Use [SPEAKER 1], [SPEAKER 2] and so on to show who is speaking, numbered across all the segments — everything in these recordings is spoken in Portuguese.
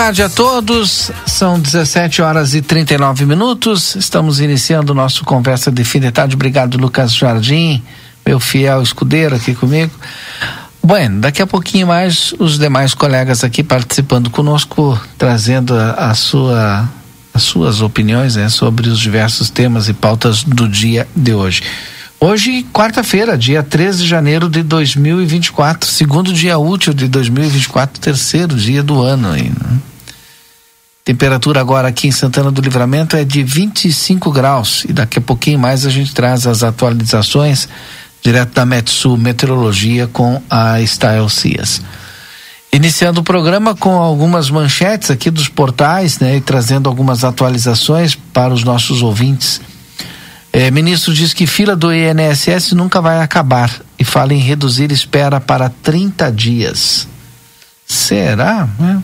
[SPEAKER 1] Tarde a todos. São 17 horas e 39 minutos. Estamos iniciando o nosso conversa de fim de tarde. Obrigado, Lucas Jardim, meu fiel escudeiro aqui comigo. Bueno, daqui a pouquinho mais os demais colegas aqui participando conosco, trazendo a, a sua as suas opiniões né, sobre os diversos temas e pautas do dia de hoje. Hoje, quarta-feira, dia 13 de janeiro de 2024, segundo dia útil de 2024, terceiro dia do ano aí. Né? Temperatura agora aqui em Santana do Livramento é de 25 graus e daqui a pouquinho mais a gente traz as atualizações direto da Metsul Meteorologia com a Style Cias. Iniciando o programa com algumas manchetes aqui dos portais, né, e trazendo algumas atualizações para os nossos ouvintes. É, ministro diz que fila do INSS nunca vai acabar e fala em reduzir espera para 30 dias. Será? Né?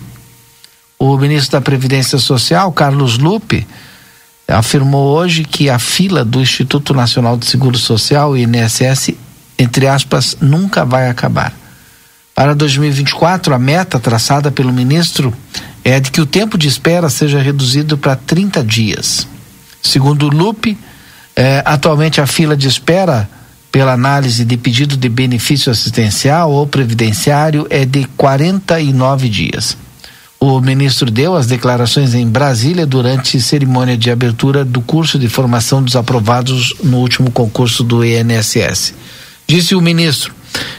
[SPEAKER 1] O ministro da Previdência Social, Carlos Lupe, afirmou hoje que a fila do Instituto Nacional de Seguro Social, INSS, entre aspas, nunca vai acabar. Para 2024, a meta traçada pelo ministro é de que o tempo de espera seja reduzido para 30 dias. Segundo Lupe, é, atualmente a fila de espera pela análise de pedido de benefício assistencial ou previdenciário é de 49 dias. O ministro deu as declarações em Brasília durante cerimônia de abertura do curso de formação dos aprovados no último concurso do INSS. Disse o ministro: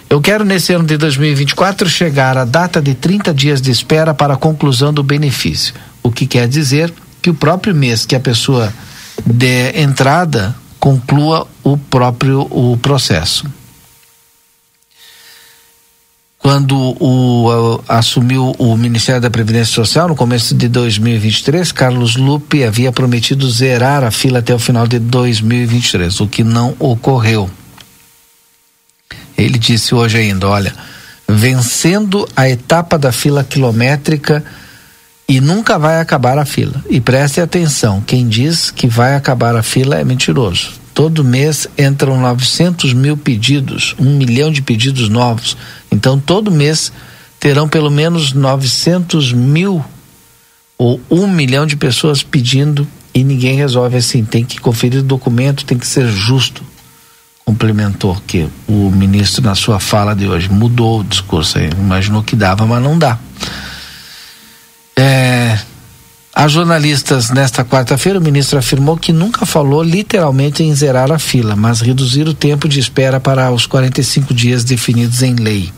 [SPEAKER 1] Eu quero nesse ano de 2024 chegar à data de 30 dias de espera para a conclusão do benefício, o que quer dizer que o próprio mês que a pessoa de entrada conclua o próprio o processo. Quando o, assumiu o Ministério da Previdência Social no começo de 2023, Carlos Lupe havia prometido zerar a fila até o final de 2023, o que não ocorreu. Ele disse hoje ainda, olha, vencendo a etapa da fila quilométrica e nunca vai acabar a fila. E preste atenção: quem diz que vai acabar a fila é mentiroso. Todo mês entram 900 mil pedidos, um milhão de pedidos novos. Então, todo mês terão pelo menos 900 mil ou um milhão de pessoas pedindo e ninguém resolve assim. Tem que conferir o documento, tem que ser justo. Complementou que o ministro, na sua fala de hoje, mudou o discurso. Aí. Imaginou que dava, mas não dá. É, a jornalistas, nesta quarta-feira, o ministro afirmou que nunca falou literalmente em zerar a fila, mas reduzir o tempo de espera para os 45 dias definidos em lei.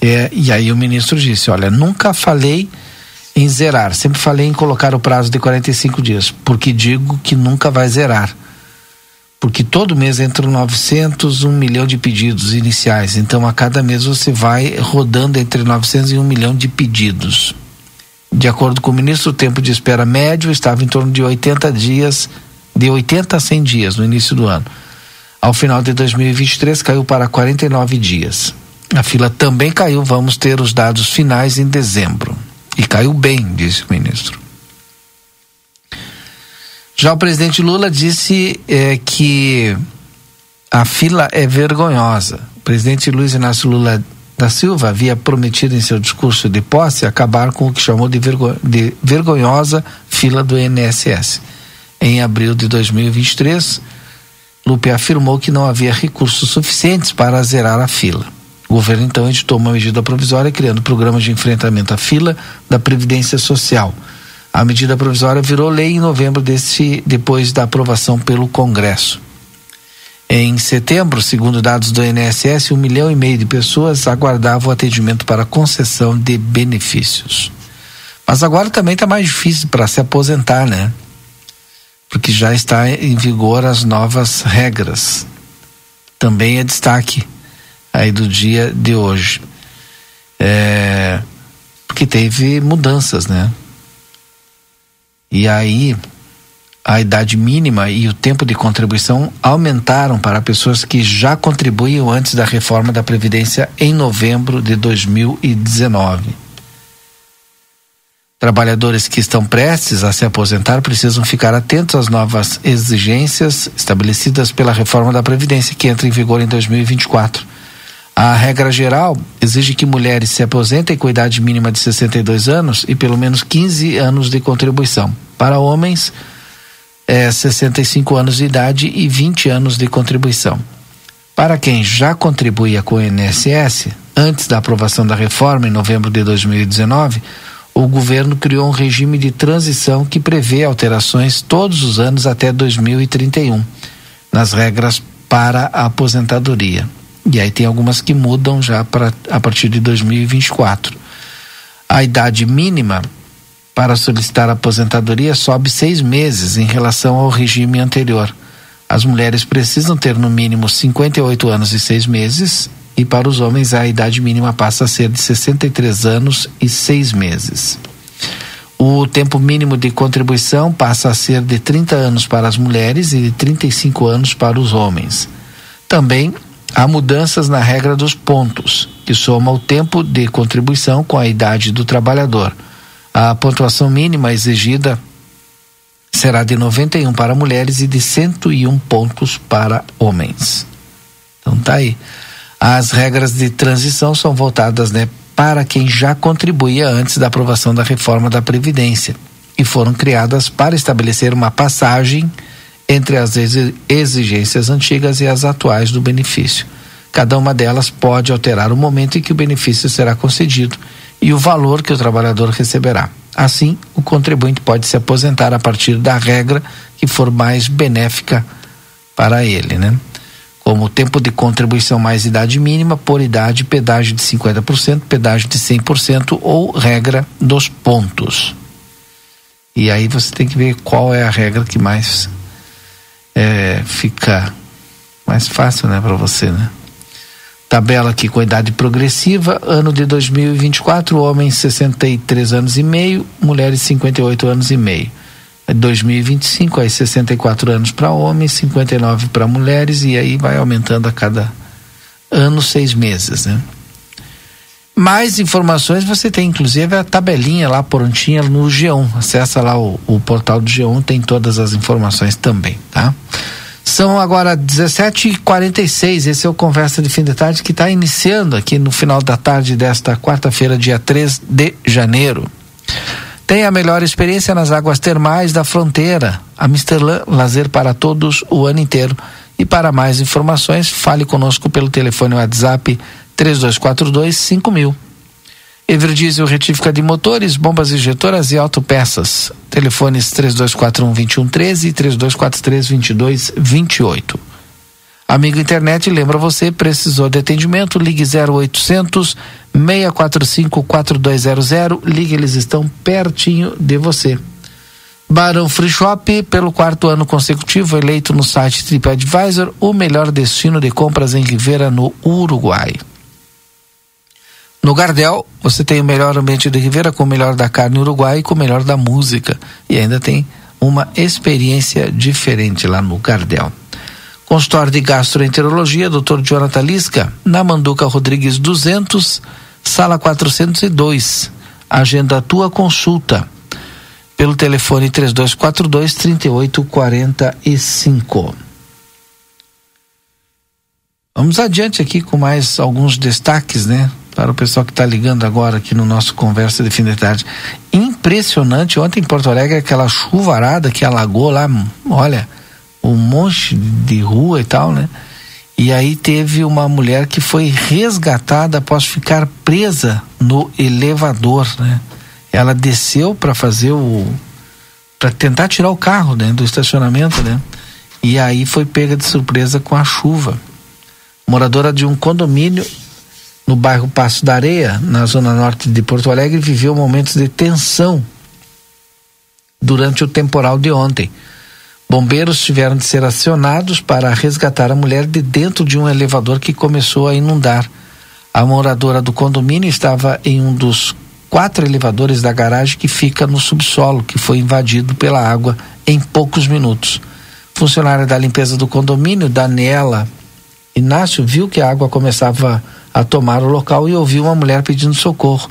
[SPEAKER 1] É, e aí o ministro disse: Olha, nunca falei em zerar, sempre falei em colocar o prazo de 45 dias, porque digo que nunca vai zerar. Porque todo mês entram 900, 1 milhão de pedidos iniciais. Então, a cada mês você vai rodando entre 900 e 1 milhão de pedidos. De acordo com o ministro, o tempo de espera médio estava em torno de 80 dias, de 80 a 100 dias no início do ano. Ao final de 2023, caiu para 49 dias. A fila também caiu, vamos ter os dados finais em dezembro. E caiu bem, disse o ministro. Já o presidente Lula disse é, que a fila é vergonhosa. O presidente Luiz Inácio Lula da Silva havia prometido em seu discurso de posse acabar com o que chamou de, vergo de vergonhosa fila do INSS. Em abril de 2023, Lupe afirmou que não havia recursos suficientes para zerar a fila. O governo então editou uma medida provisória criando programas de enfrentamento à fila da Previdência Social. A medida provisória virou lei em novembro deste, depois da aprovação pelo Congresso. Em setembro, segundo dados do INSS, um milhão e meio de pessoas aguardavam atendimento para concessão de benefícios. Mas agora também está mais difícil para se aposentar, né? Porque já está em vigor as novas regras. Também é destaque aí do dia de hoje. É, porque teve mudanças, né? E aí a idade mínima e o tempo de contribuição aumentaram para pessoas que já contribuíam antes da reforma da Previdência em novembro de 2019. Trabalhadores que estão prestes a se aposentar precisam ficar atentos às novas exigências estabelecidas pela reforma da Previdência, que entra em vigor em 2024. A regra geral exige que mulheres se aposentem com idade mínima de 62 anos e pelo menos 15 anos de contribuição. Para homens, é, 65 anos de idade e 20 anos de contribuição. Para quem já contribuía com o INSS, antes da aprovação da reforma em novembro de 2019, o governo criou um regime de transição que prevê alterações todos os anos até 2031 nas regras para a aposentadoria. E aí tem algumas que mudam já para a partir de 2024. A idade mínima para solicitar aposentadoria sobe seis meses em relação ao regime anterior. As mulheres precisam ter no mínimo 58 anos e seis meses, e para os homens a idade mínima passa a ser de 63 anos e seis meses. O tempo mínimo de contribuição passa a ser de 30 anos para as mulheres e de 35 anos para os homens. Também há mudanças na regra dos pontos, que soma o tempo de contribuição com a idade do trabalhador. A pontuação mínima exigida será de 91 para mulheres e de 101 pontos para homens. Então tá aí. As regras de transição são voltadas, né, para quem já contribuía antes da aprovação da reforma da previdência e foram criadas para estabelecer uma passagem entre as exigências antigas e as atuais do benefício. Cada uma delas pode alterar o momento em que o benefício será concedido e o valor que o trabalhador receberá. Assim, o contribuinte pode se aposentar a partir da regra que for mais benéfica para ele, né? Como tempo de contribuição mais idade mínima, por idade, pedágio de 50%, pedágio de 100% ou regra dos pontos. E aí você tem que ver qual é a regra que mais é, fica mais fácil, né, para você, né? Tabela aqui com idade progressiva, ano de 2024, homens 63 anos e meio, mulheres 58 anos e meio. 2025, aí 64 anos para homens, 59 para mulheres, e aí vai aumentando a cada ano, seis meses, né? Mais informações você tem, inclusive, a tabelinha lá prontinha no G1. Acessa lá o, o portal do G1, tem todas as informações também, tá? São agora 17h46. Esse é o Conversa de Fim de Tarde que está iniciando aqui no final da tarde desta quarta-feira, dia 3 de janeiro. Tem a melhor experiência nas águas termais da fronteira. A Misterlan, lazer para todos o ano inteiro. E para mais informações, fale conosco pelo telefone WhatsApp 3242 5000. Everdiesel retífica de motores, bombas injetoras e autopeças. Telefones 3241 2113 e 3243 2228. Amigo internet, lembra você, precisou de atendimento, ligue 0800 645 4200, ligue, eles estão pertinho de você. Barão Free Shop, pelo quarto ano consecutivo, eleito no site TripAdvisor, o melhor destino de compras em Rivera, no Uruguai. No Gardel, você tem o melhor ambiente de Ribeira com o melhor da carne uruguai e com o melhor da música. E ainda tem uma experiência diferente lá no Gardel. Consultório de Gastroenterologia, Dr. Jonathan Lisca, na Manduca Rodrigues 200, sala 402. Agenda a tua consulta pelo telefone 3242 3845. Vamos adiante aqui com mais alguns destaques, né? Para o pessoal que está ligando agora aqui no nosso Conversa de Fim de Tarde. Impressionante, ontem em Porto Alegre, aquela chuvarada que alagou lá, olha, um monte de rua e tal, né? E aí teve uma mulher que foi resgatada após ficar presa no elevador, né? Ela desceu para fazer o para tentar tirar o carro, né, do estacionamento, né? E aí foi pega de surpresa com a chuva. Moradora de um condomínio no bairro Passo da Areia, na zona norte de Porto Alegre, viveu momentos de tensão durante o temporal de ontem. Bombeiros tiveram de ser acionados para resgatar a mulher de dentro de um elevador que começou a inundar. A moradora do condomínio estava em um dos quatro elevadores da garagem que fica no subsolo, que foi invadido pela água em poucos minutos. Funcionária da limpeza do condomínio, Daniela Inácio, viu que a água começava a tomar o local e ouviu uma mulher pedindo socorro.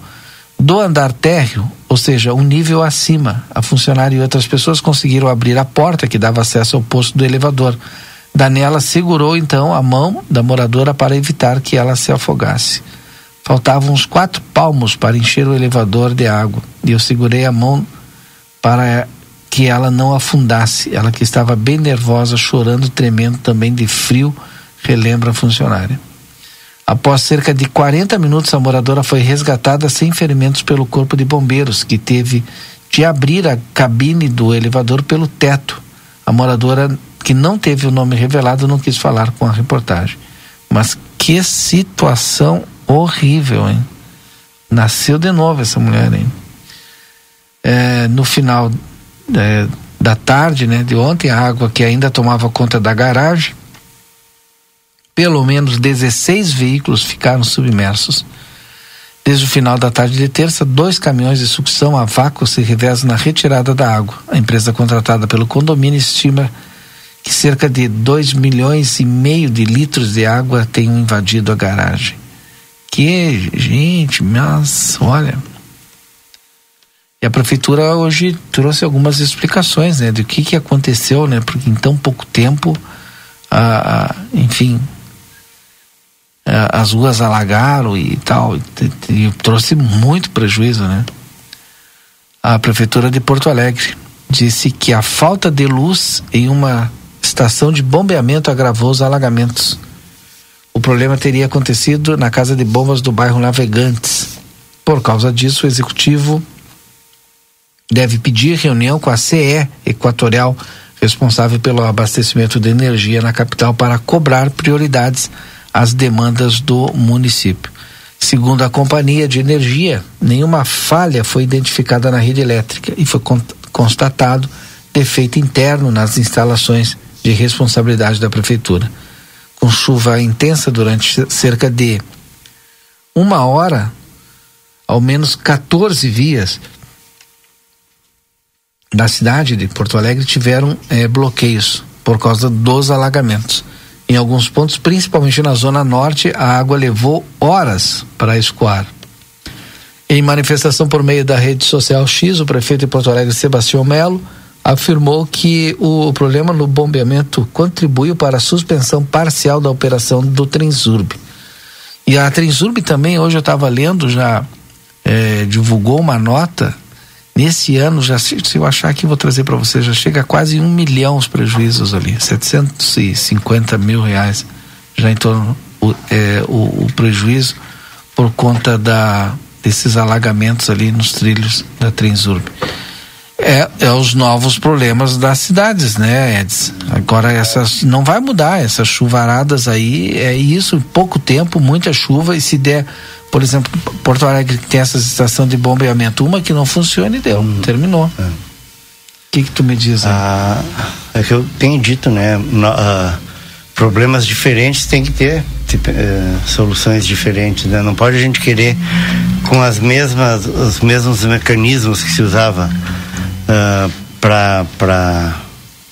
[SPEAKER 1] Do andar térreo, ou seja, um nível acima, a funcionária e outras pessoas conseguiram abrir a porta que dava acesso ao posto do elevador. Daniela segurou então a mão da moradora para evitar que ela se afogasse. Faltavam uns quatro palmos para encher o elevador de água e eu segurei a mão para que ela não afundasse. Ela que estava bem nervosa, chorando, tremendo também de frio, relembra a funcionária. Após cerca de 40 minutos, a moradora foi resgatada sem ferimentos pelo Corpo de Bombeiros, que teve de abrir a cabine do elevador pelo teto. A moradora, que não teve o nome revelado, não quis falar com a reportagem. Mas que situação horrível, hein? Nasceu de novo essa mulher, hein? É, no final é, da tarde, né, de ontem, a água que ainda tomava conta da garagem pelo menos 16 veículos ficaram submersos. Desde o final da tarde de terça, dois caminhões de sucção a vácuo se revezam na retirada da água. A empresa contratada pelo condomínio estima que cerca de 2 milhões e meio de litros de água tenham invadido a garagem. Que gente, mas olha. E a prefeitura hoje trouxe algumas explicações, né, do que que aconteceu, né, porque em tão pouco tempo, a, a enfim, as ruas alagaram e tal, e, e trouxe muito prejuízo, né? A prefeitura de Porto Alegre disse que a falta de luz em uma estação de bombeamento agravou os alagamentos. O problema teria acontecido na casa de bombas do bairro Navegantes. Por causa disso, o executivo deve pedir reunião com a CE Equatorial, responsável pelo abastecimento de energia na capital, para cobrar prioridades as demandas do município. Segundo a companhia de energia, nenhuma falha foi identificada na rede elétrica e foi constatado defeito interno nas instalações de responsabilidade da prefeitura. Com chuva intensa durante cerca de uma hora, ao menos 14 vias da cidade de Porto Alegre tiveram eh, bloqueios por causa dos alagamentos. Em alguns pontos, principalmente na zona norte, a água levou horas para escoar. Em manifestação por meio da rede social X, o prefeito de Porto Alegre, Sebastião Melo, afirmou que o problema no bombeamento contribuiu para a suspensão parcial da operação do Transurb. E a Transurb também, hoje eu estava lendo, já é, divulgou uma nota Nesse ano, já se, eu achar que vou trazer para você, já chega a quase um milhão os prejuízos ali, 750 mil reais já em torno o, é, o, o prejuízo por conta da, desses alagamentos ali nos trilhos da Transurb. É, é os novos problemas das cidades, né, Eds? Agora essas não vai mudar, essas chuvaradas aí, é isso, pouco tempo, muita chuva e se der por exemplo, Porto Alegre tem essa estação de bombeamento, uma que não funciona e deu, hum, terminou. O é. que, que tu me diz aí?
[SPEAKER 2] Ah, é que eu tenho dito, né? No, uh, problemas diferentes tem que ter tipo, uh, soluções diferentes, né? Não pode a gente querer com as mesmas, os mesmos mecanismos que se usava uh, para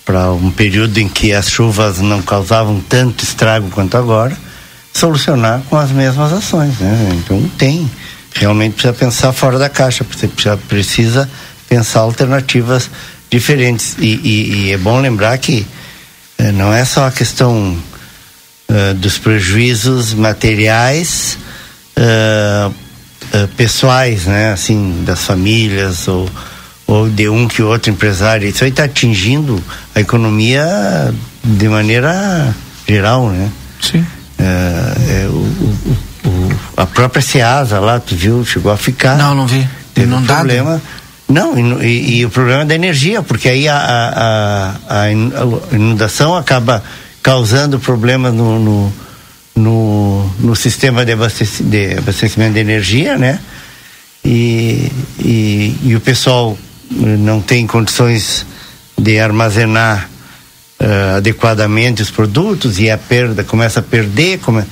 [SPEAKER 2] para um período em que as chuvas não causavam tanto estrago quanto agora solucionar com as mesmas ações, né? Então tem, realmente precisa pensar fora da caixa, precisa, precisa pensar alternativas diferentes e, e, e é bom lembrar que eh, não é só a questão eh, dos prejuízos materiais eh, pessoais, né? Assim, das famílias ou, ou de um que outro empresário. Isso aí está atingindo a economia de maneira geral, né?
[SPEAKER 1] Sim.
[SPEAKER 2] É, é, o, o, o, a própria Ceasa lá, tu viu, chegou a ficar.
[SPEAKER 1] Não, não vi.
[SPEAKER 2] Teve
[SPEAKER 1] não
[SPEAKER 2] um
[SPEAKER 1] dá.
[SPEAKER 2] problema. Não, e, e, e, o problema é da energia, porque aí a, a, a inundação acaba causando problemas no, no, no, no sistema de, abastec de abastecimento de energia, né? E, e, e, o pessoal não tem condições de armazenar uh, adequadamente os produtos e a perda começa a perder, come,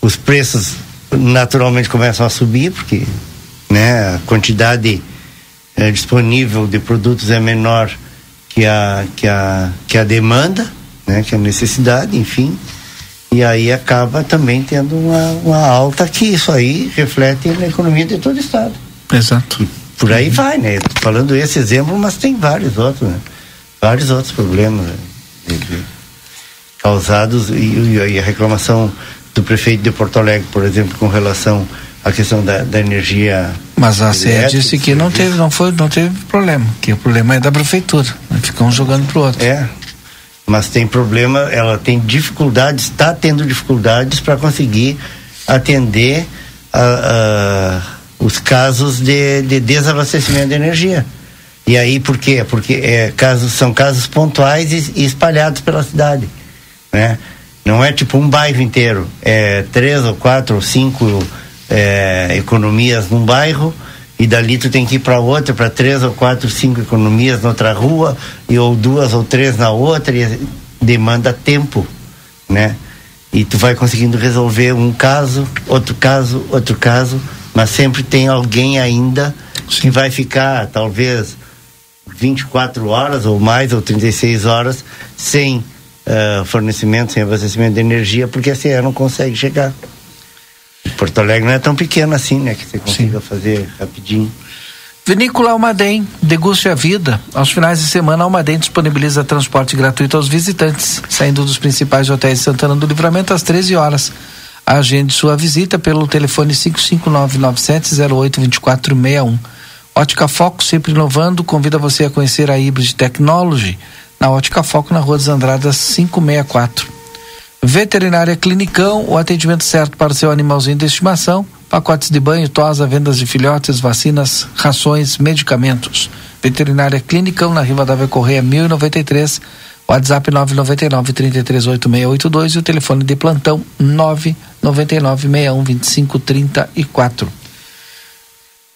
[SPEAKER 2] os preços naturalmente começam a subir, porque né, a quantidade uh, disponível de produtos é menor que a, que a, que a demanda, né, que a necessidade, enfim. E aí acaba também tendo uma, uma alta que isso aí reflete na economia de todo o Estado.
[SPEAKER 1] Exato.
[SPEAKER 2] E por aí vai, né? Tô falando esse exemplo, mas tem vários outros, né? Vários outros problemas né? Causados e, e, a reclamação do prefeito de Porto Alegre, por exemplo, com relação à questão da, da energia.
[SPEAKER 1] Mas a CE disse que não teve, não foi, não teve problema, que o problema é da prefeitura. Né? Ficam um jogando pro outro.
[SPEAKER 2] É, mas tem problema, ela tem dificuldades, está tendo dificuldades para conseguir atender a, a os casos de, de desabastecimento de energia. E aí por quê? Porque é, casos, são casos pontuais e, e, espalhados pela cidade. Né? Não é tipo um bairro inteiro, é três ou quatro ou cinco é, economias num bairro e dali tu tem que ir para outra, para três ou quatro, cinco economias na outra rua e ou duas ou três na outra e demanda tempo, né? E tu vai conseguindo resolver um caso, outro caso, outro caso mas sempre tem alguém ainda Sim. que vai ficar talvez 24 horas ou mais, ou 36 horas, sem uh, fornecimento, sem abastecimento de energia, porque a CE não consegue chegar. Porto Alegre não é tão pequeno assim, né? Que você consiga Sim. fazer rapidinho.
[SPEAKER 1] Vinícola Almaden, deguste a vida. Aos finais de semana, Almaden disponibiliza transporte gratuito aos visitantes, saindo dos principais hotéis de Santana do Livramento às 13 horas. Agende sua visita pelo telefone 55997082461. Ótica Foco, sempre inovando, convida você a conhecer a Hybrid Technology na Ótica Foco, na Rua dos Andradas 564. Veterinária Clinicão, o atendimento certo para o seu animalzinho de estimação, pacotes de banho, tosa, vendas de filhotes, vacinas, rações, medicamentos. Veterinária Clinicão, na Riva da Correia 1093 WhatsApp 999 338682 e o telefone de plantão 999 612534.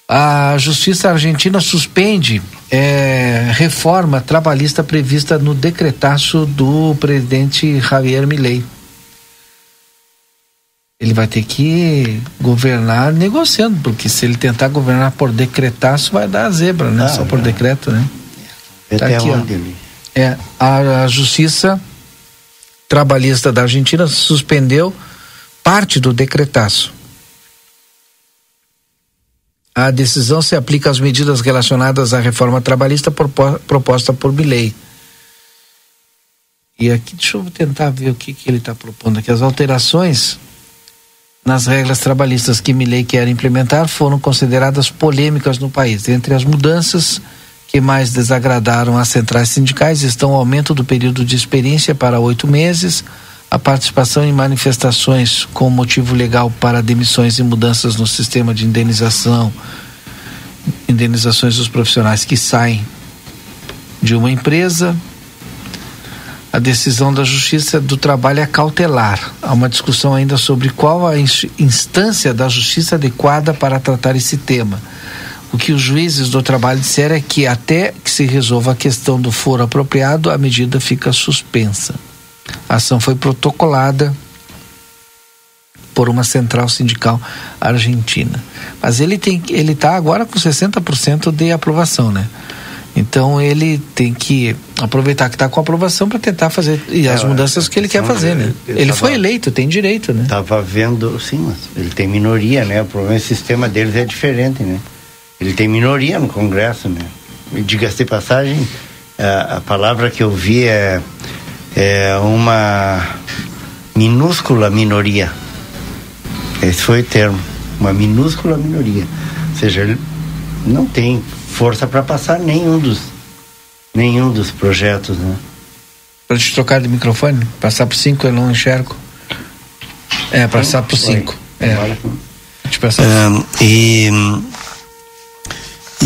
[SPEAKER 1] A Justiça Argentina suspende é, reforma trabalhista prevista no decretaço do presidente Javier Milei. Ele vai ter que governar negociando, porque se ele tentar governar por decretaço, vai dar zebra, né? Ah, Só por decreto, né?
[SPEAKER 2] Tá aqui, ó.
[SPEAKER 1] É, a, a Justiça Trabalhista da Argentina suspendeu parte do decretaço. A decisão se aplica às medidas relacionadas à reforma trabalhista proposta por Milei. E aqui, deixa eu tentar ver o que, que ele está propondo aqui. As alterações nas regras trabalhistas que Milei quer implementar foram consideradas polêmicas no país. Entre as mudanças que mais desagradaram as centrais sindicais estão o aumento do período de experiência para oito meses, a participação em manifestações com motivo legal para demissões e mudanças no sistema de indenização, indenizações dos profissionais que saem de uma empresa. A decisão da Justiça do Trabalho é cautelar. Há uma discussão ainda sobre qual a instância da justiça adequada para tratar esse tema o que os juízes do trabalho disseram é que até que se resolva a questão do foro apropriado, a medida fica suspensa. A ação foi protocolada por uma central sindical argentina. Mas ele tem ele está agora com 60% de aprovação, né? Então ele tem que aproveitar que está com aprovação para tentar fazer e as é, mudanças que ele quer fazer, né? Ele, ele foi eleito, tem direito, né?
[SPEAKER 2] Tava vendo, sim, mas ele tem minoria, né? O problema é que o sistema deles é diferente, né? Ele tem minoria no Congresso, né? Diga-se de passagem, a, a, palavra que eu vi é, é uma minúscula minoria. Esse foi o termo, uma minúscula minoria. Ou seja, ele não tem força para passar nenhum dos nenhum dos projetos, né?
[SPEAKER 1] Para te trocar de microfone, passar por cinco eu não enxergo. É, passar por cinco. É.
[SPEAKER 2] Passar. Um, e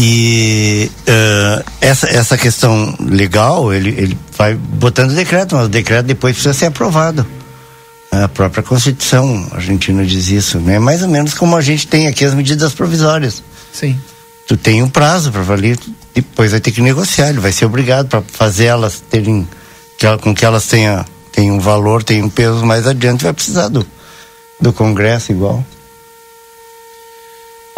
[SPEAKER 2] e uh, essa, essa questão legal, ele, ele vai botando decreto, mas o decreto depois precisa ser aprovado. A própria Constituição argentina diz isso, né? Mais ou menos como a gente tem aqui as medidas provisórias.
[SPEAKER 1] Sim.
[SPEAKER 2] Tu tem um prazo para valer, depois vai ter que negociar, ele vai ser obrigado para fazer elas terem, com que elas tenham, tenham um valor, tenham um peso mais adiante, vai precisar do, do Congresso igual.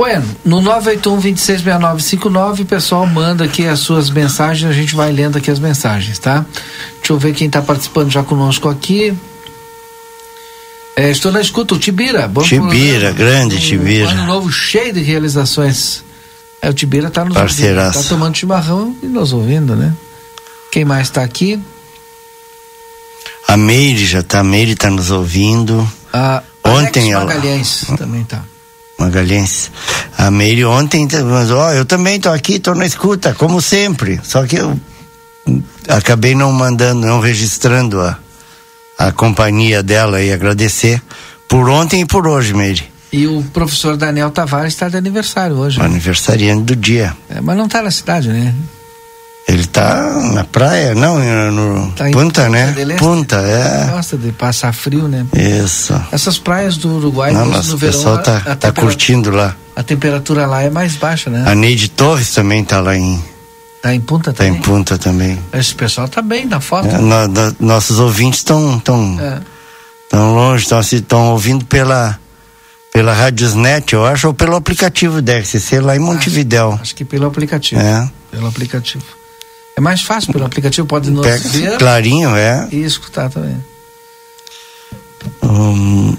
[SPEAKER 1] Bueno, no 981-266959, o pessoal manda aqui as suas mensagens, a gente vai lendo aqui as mensagens, tá? Deixa eu ver quem está participando já conosco aqui. É, estou na escuta, o Tibira.
[SPEAKER 2] Bom Tibira, grande um, Tibira.
[SPEAKER 1] Um ano novo cheio de realizações. É, o Tibira está nos ouvindo, tá tomando chimarrão e nos ouvindo, né? Quem mais está aqui?
[SPEAKER 2] A Meire já está, a Meire está nos ouvindo.
[SPEAKER 1] A Ontem Alex Magalhães ela... também está.
[SPEAKER 2] Magalhães. A Meire ontem, mas ó, eu também estou aqui, estou na escuta, como sempre. Só que eu acabei não mandando, não registrando a, a companhia dela e agradecer por ontem e por hoje, Meire.
[SPEAKER 1] E o professor Daniel Tavares está de aniversário hoje.
[SPEAKER 2] Né? Aniversariante do dia.
[SPEAKER 1] É, mas não está na cidade, né?
[SPEAKER 2] Ele está na praia, não, no tá Punta, né? Punta, é.
[SPEAKER 1] Gosta de passar frio, né?
[SPEAKER 2] Isso.
[SPEAKER 1] Essas praias do Uruguai,
[SPEAKER 2] não, mas no o verão, pessoal tá, tá curtindo lá.
[SPEAKER 1] A temperatura lá é mais baixa, né?
[SPEAKER 2] A Neide Torres também tá lá em
[SPEAKER 1] Tá em Punta
[SPEAKER 2] tá
[SPEAKER 1] também?
[SPEAKER 2] em Punta também.
[SPEAKER 1] Esse pessoal tá bem na foto. É,
[SPEAKER 2] no, no, nossos ouvintes estão tão, é. tão longe, estão ouvindo pela pela Radiosnet, eu acho, ou pelo aplicativo da RCC lá em Montevidéu.
[SPEAKER 1] Acho, acho que pelo aplicativo.
[SPEAKER 2] É.
[SPEAKER 1] Pelo aplicativo. É mais fácil pelo aplicativo, pode nos
[SPEAKER 2] Pega ver. Clarinho, é.
[SPEAKER 1] E escutar também.
[SPEAKER 2] Um,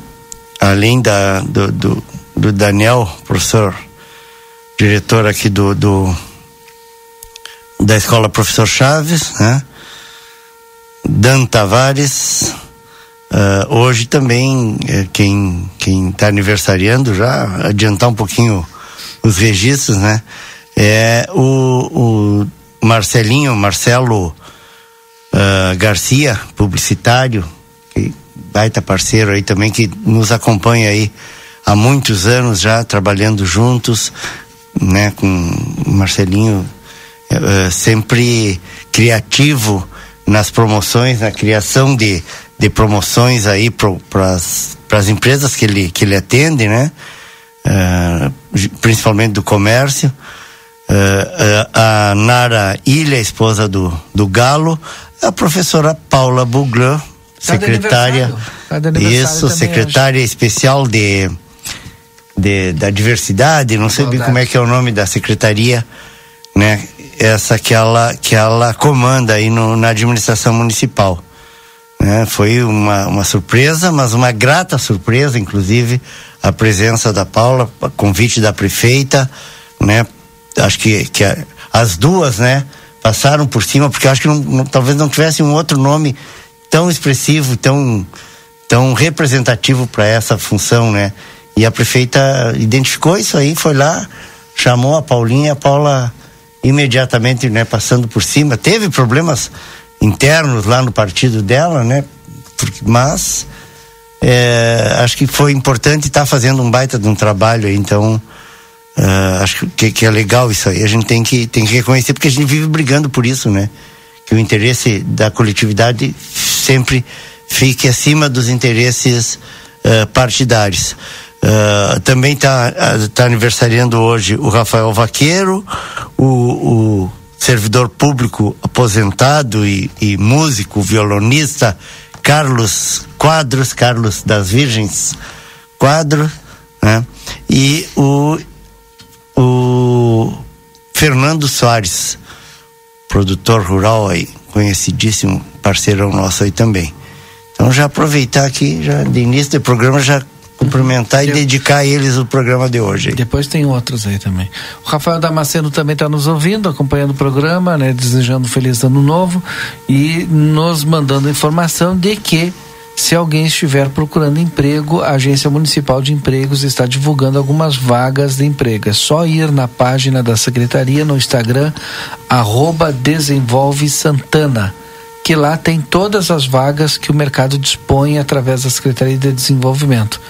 [SPEAKER 2] além da, do, do, do, Daniel, professor, diretor aqui do, do da escola Professor Chaves, né? Dan Tavares, uh, hoje também quem quem está aniversariando já adiantar um pouquinho os registros, né? É o, o Marcelinho, Marcelo uh, Garcia, publicitário, que baita parceiro aí também, que nos acompanha aí há muitos anos já, trabalhando juntos, né, com Marcelinho, uh, sempre criativo nas promoções, na criação de, de promoções aí para as empresas que ele, que ele atende, né? Uh, principalmente do comércio. Uh, a Nara Ilha, esposa do, do Galo, a professora Paula Buglan, tá secretária. Tá isso, secretária especial de, de, da diversidade, não sei bem como é que é o nome da secretaria, né? Essa que ela, que ela comanda aí no, na administração municipal. Né? Foi uma, uma surpresa, mas uma grata surpresa, inclusive, a presença da Paula, convite da prefeita, né? Acho que, que as duas, né, passaram por cima, porque acho que não, não, talvez não tivesse um outro nome tão expressivo, tão, tão representativo para essa função, né? E a prefeita identificou isso aí, foi lá, chamou a Paulinha, a Paula imediatamente, né, passando por cima, teve problemas internos lá no partido dela, né? Mas é, acho que foi importante estar tá fazendo um baita de um trabalho aí, então Uh, acho que, que, é legal isso aí. A gente tem que, tem que reconhecer, porque a gente vive brigando por isso, né? Que o interesse da coletividade sempre fique acima dos interesses uh, partidários. Uh, também está tá aniversariando hoje o Rafael Vaqueiro, o, o servidor público aposentado e, e, músico, violonista Carlos Quadros, Carlos das Virgens Quadro, né? E o o Fernando Soares, produtor rural aí, conhecidíssimo, parceirão nosso aí também. Então já aproveitar aqui, já de início do programa, já cumprimentar e dedicar a eles o programa de hoje.
[SPEAKER 1] Depois tem outros aí também. O Rafael Damasceno também está nos ouvindo, acompanhando o programa, né, desejando um feliz ano novo e nos mandando informação de que Se alguém estiver procurando emprego, a Agência Municipal de Empregos está divulgando algumas vagas de emprego. É só ir na página da Secretaria no Instagram, arroba Desenvolve Santana, que lá tem todas as vagas que o mercado dispõe através da Secretaria de Desenvolvimento.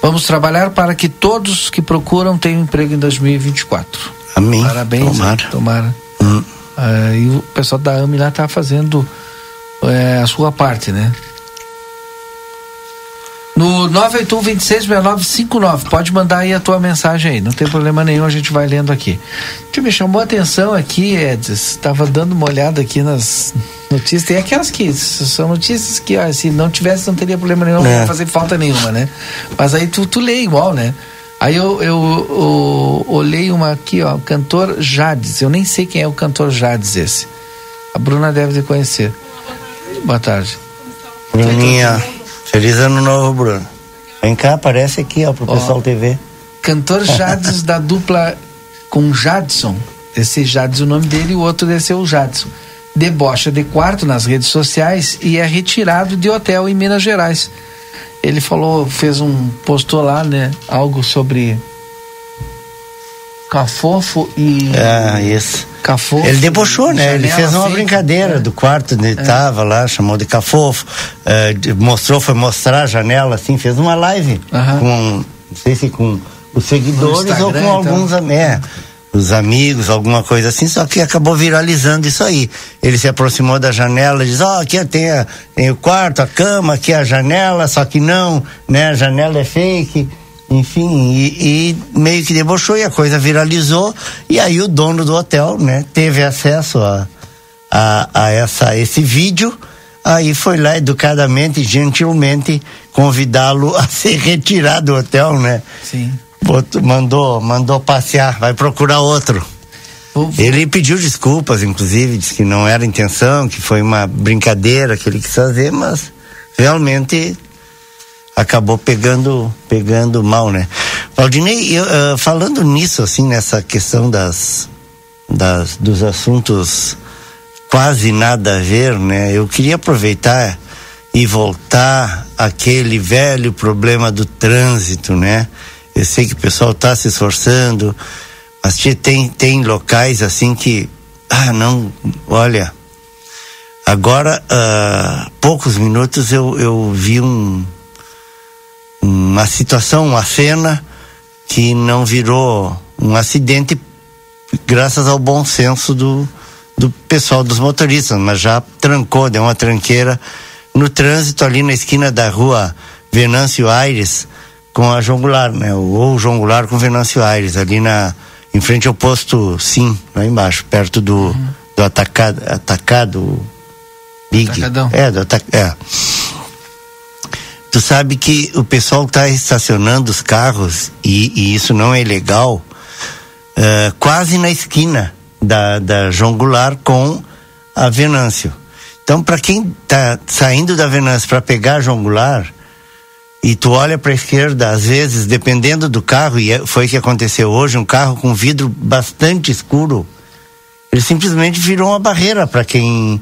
[SPEAKER 1] Vamos trabalhar para que todos que procuram tenham emprego em 2024.
[SPEAKER 2] Amém.
[SPEAKER 1] Parabéns.
[SPEAKER 2] Tomara.
[SPEAKER 1] Tomara. Hum. Uh, e o pessoal da AMI lá está fazendo uh, a sua parte, né? No 981-266959. Pode mandar aí a tua mensagem aí, não tem problema nenhum, a gente vai lendo aqui. O que me chamou a atenção aqui, Edson, estava dando uma olhada aqui nas notícias, tem aquelas que são notícias que, ó, se não tivesse, não teria problema nenhum, é. não ia fazer falta nenhuma, né? Mas aí tu, tu lê igual, né? Aí eu, eu, eu, olhei uma aqui, ó, cantor Jades. Eu nem sei quem é o cantor Jades esse. A Bruna deve de conhecer. Boa tarde.
[SPEAKER 2] Bruninha, feliz ano novo, Bruno. Vem cá, aparece aqui, ó, pro ó, pessoal TV.
[SPEAKER 1] Cantor Jades da dupla com Jadson. Esse Jades, o nome dele, e o outro deve ser o Jadson. Debocha de quarto nas redes sociais e é retirado de hotel em Minas Gerais ele falou, fez um, postou lá, né, algo sobre Cafofo e.
[SPEAKER 2] É, isso.
[SPEAKER 1] Cafofo.
[SPEAKER 2] Ele debochou, né? Ele fez uma brincadeira é. do quarto onde ele é. tava lá, chamou de Cafofo. É, mostrou, foi mostrar a janela, assim, fez uma live com, não sei se com os seguidores ou com então. alguns. É, os amigos, alguma coisa assim, só que acabou viralizando isso aí. Ele se aproximou da janela e diz, ó, oh, aqui tem, a, tem o quarto, a cama, aqui a janela, só que não, né, a janela é fake, enfim, e, e, meio que debochou e a coisa viralizou, e aí o dono do hotel, né, teve acesso a, a, a essa, esse vídeo, aí foi lá educadamente, gentilmente, convidá-lo a se retirar do hotel, né?
[SPEAKER 1] Sim
[SPEAKER 2] mandou, mandou passear, vai procurar outro. Ele pediu desculpas, inclusive, disse que não era intenção, que foi uma brincadeira que ele quis fazer, mas realmente acabou pegando pegando mal, né? Valdinei, eu, uh, falando nisso, assim, nessa questão das, das dos assuntos quase nada a ver, né? Eu queria aproveitar e voltar aquele velho problema do trânsito, né? Eu sei que o pessoal está se esforçando, mas tem, tem locais assim que, ah, não, olha, agora, uh, poucos minutos eu, eu vi um, uma situação, uma cena que não virou um acidente graças ao bom senso do, do pessoal dos motoristas, mas já trancou, deu uma tranqueira no trânsito ali na esquina da rua Venâncio Aires, com a João Goulart, né? Ou João Goulart com Venâncio Aires, ali na, em frente ao posto Sim, lá embaixo, perto do, uhum. do atacado, atacado Big.
[SPEAKER 1] Atacadão.
[SPEAKER 2] É, do atac, é. Tu sabe que o pessoal está estacionando os carros e, e, isso não é legal, uh, quase na esquina da, da João Goulart com a Venâncio. Então, para quem está saindo da Venâncio para pegar João Goulart, e tu olha para a esquerda, às vezes, dependendo do carro, e é, foi o que aconteceu hoje, um carro com vidro bastante escuro, ele simplesmente virou uma barreira para quem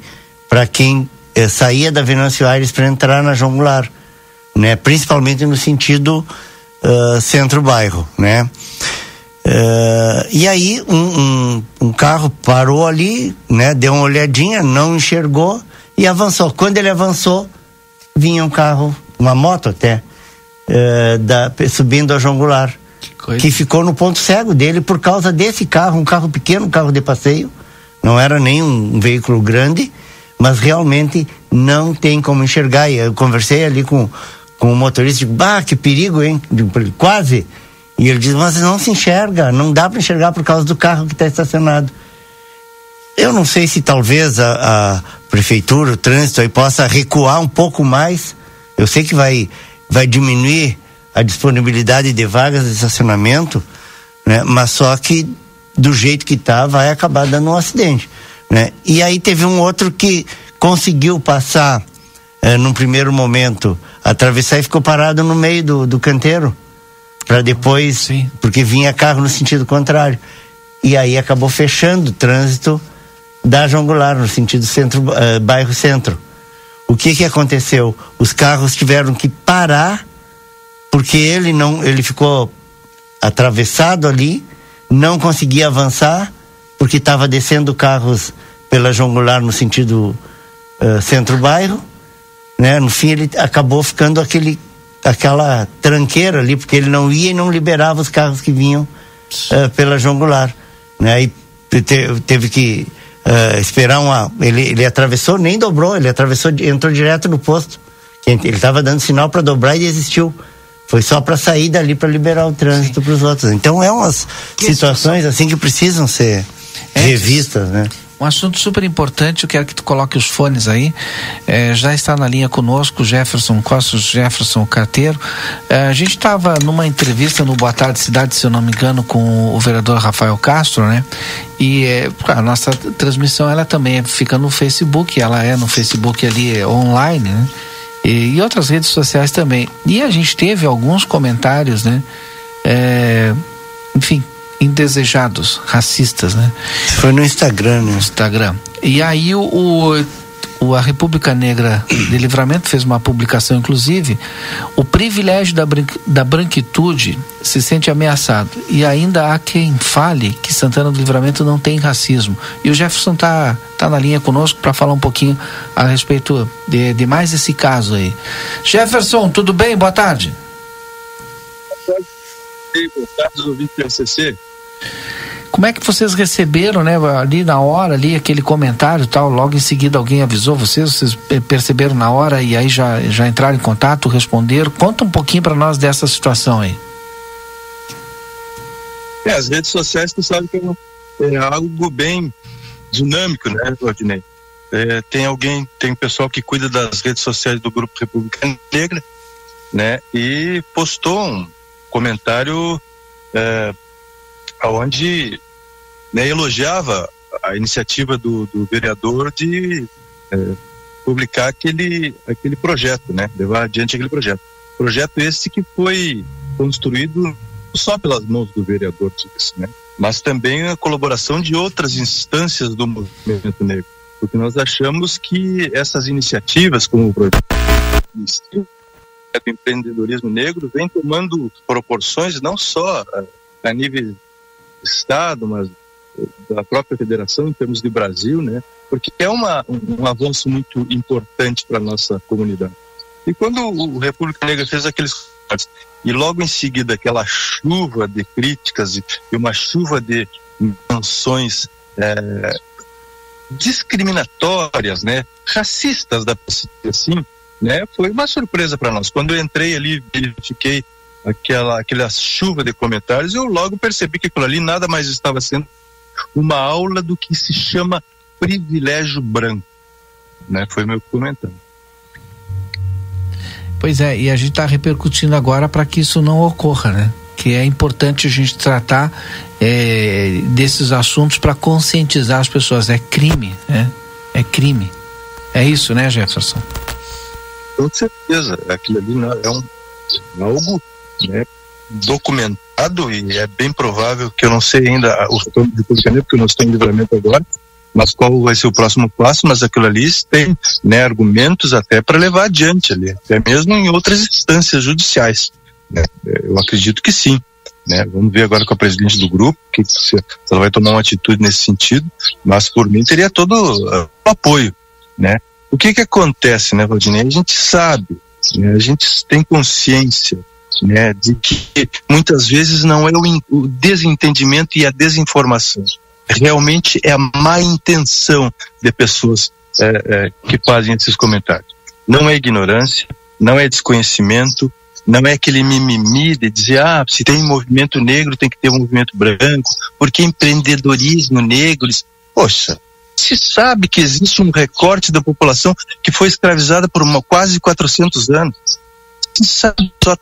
[SPEAKER 2] para quem eh, saía da Venâncio Aires para entrar na João Goulart, né? Principalmente no sentido uh, centro-bairro, né? Uh, e aí um, um, um, carro parou ali, né? Deu uma olhadinha, não enxergou e avançou. Quando ele avançou, vinha um carro, uma moto até, uh, da, subindo a João Goulart. Que, que, ficou no ponto cego dele por causa desse carro, um carro pequeno, um carro de passeio. Não era nem um, um veículo grande, mas realmente não tem como enxergar. E eu conversei ali com, com o motorista, digo, bah, que perigo, hein? Digo, quase. E ele diz, mas não se enxerga, não dá para enxergar por causa do carro que está estacionado. Eu não sei se talvez a, a, prefeitura, o trânsito aí possa recuar um pouco mais. Eu sei que vai vai diminuir a disponibilidade de vagas de estacionamento, né? Mas só que do jeito que tá vai acabar dando um acidente, né? E aí teve um outro que conseguiu passar eh, num primeiro momento, atravessar e ficou parado no meio do, do canteiro para depois,
[SPEAKER 1] Sim.
[SPEAKER 2] porque vinha carro no sentido contrário. E aí acabou fechando o trânsito da João Goulart, no sentido centro, uh, bairro centro. O que que aconteceu? Os carros tiveram que parar porque ele não, ele ficou atravessado ali, não conseguia avançar porque estava descendo carros pela Jongular no sentido uh, centro-bairro, né? No fim ele acabou ficando aquele aquela tranqueira ali porque ele não ia e não liberava os carros que vinham uh, pela Jongular, né? Aí te, teve que uh, esperar uma. Ele, ele atravessou, nem dobrou, ele atravessou, entrou direto no posto. Ele estava dando sinal para dobrar e desistiu. Foi só para sair dali para liberar o trânsito para os outros. Então é umas que situações assim que precisam ser é, revistas, né?
[SPEAKER 1] Um assunto super importante, eu quero que tu coloque os fones aí. É, já está na linha conosco Jefferson Costos, Jefferson Carteiro. É, a gente estava numa entrevista no Boa Tarde Cidade, se eu não me engano, com o vereador Rafael Castro, né? E é, a nossa transmissão ela também fica no Facebook, ela é no Facebook ali online, né? E, e outras redes sociais também. E a gente teve alguns comentários, né? É, enfim, indesejados, racistas, né?
[SPEAKER 2] Foi no Instagram, né?
[SPEAKER 1] Instagram. E aí o, o, a República Negra de Livramento fez uma publicação, inclusive, o privilégio da, da branquitude se sente ameaçado. E ainda há quem fale que Santana do Livramento não tem racismo. E o Jefferson tá, tá na linha conosco para falar um pouquinho a respeito de, de mais esse caso aí. Jefferson, tudo bem? Boa tarde.
[SPEAKER 3] Boa tarde, boa tarde, ouvintes do RCC.
[SPEAKER 1] Como é que vocês receberam, né, ali na hora, ali aquele comentário tal, logo em seguida alguém avisou vocês, vocês perceberam na hora e aí já, já entraram em contato, responderam? Conta um pouquinho para nós dessa situação aí.
[SPEAKER 3] É, as redes sociais, tu sabe que é, é algo bem dinâmico, né, Rodinei? É, tem alguém, tem pessoal que cuida das redes sociais do Grupo República Negra, né, e postou um comentário é, onde né, elogiava a iniciativa do, do vereador de é, publicar aquele, aquele projeto, né, levar adiante aquele projeto. Projeto esse que foi construído só pelas mãos do vereador, né, mas também a colaboração de outras instâncias do movimento negro, porque nós achamos que essas iniciativas, como o projeto do empreendedorismo negro, vem tomando proporções não só a nível Estado, mas da própria federação em termos de Brasil, né? Porque é uma, um, avanço muito importante para nossa comunidade. E quando o República Negra fez aqueles e logo em seguida aquela chuva de críticas e, uma chuva de menções é, discriminatórias, né, racistas, da assim, né, foi uma surpresa para nós. Quando eu entrei ali, verifiquei aquela, aquela chuva de comentários, eu logo percebi que aquilo ali nada mais estava sendo uma aula do que se chama privilégio branco. Né? Foi meu comentário.
[SPEAKER 1] Pois é, e a gente está repercutindo agora para que isso não ocorra, né? Que é importante a gente tratar é, desses assuntos para conscientizar as pessoas. É crime, né? É crime. É isso, né, Jefferson?
[SPEAKER 3] Com certeza. Aquilo ali não é um, é algo né, documentado e é bem provável que eu não sei ainda o retorno de República Negra, porque eu não estou em livramento agora, mas qual vai ser o próximo passo, mas aquilo ali tem né, argumentos até para levar adiante ali, até mesmo em outras instâncias judiciais. Né? Eu acredito que sim. Né? Vamos ver agora com a presidente do grupo, que se ela vai tomar uma atitude nesse sentido, mas por mim teria todo uh, o apoio. Né? O que que acontece, né, Valdinei? A gente sabe, né? a gente tem consciência né, de que muitas vezes não é o, o desentendimento e a desinformação, realmente é a má intenção de pessoas é, é, que fazem esses comentários. Não é ignorância, não é desconhecimento, não é aquele mimimi de dizer, ah, se tem movimento negro tem que ter um movimento branco, porque empreendedorismo negro, poxa, se sabe que existe um recorte da população que foi escravizada por uma, quase 400 anos só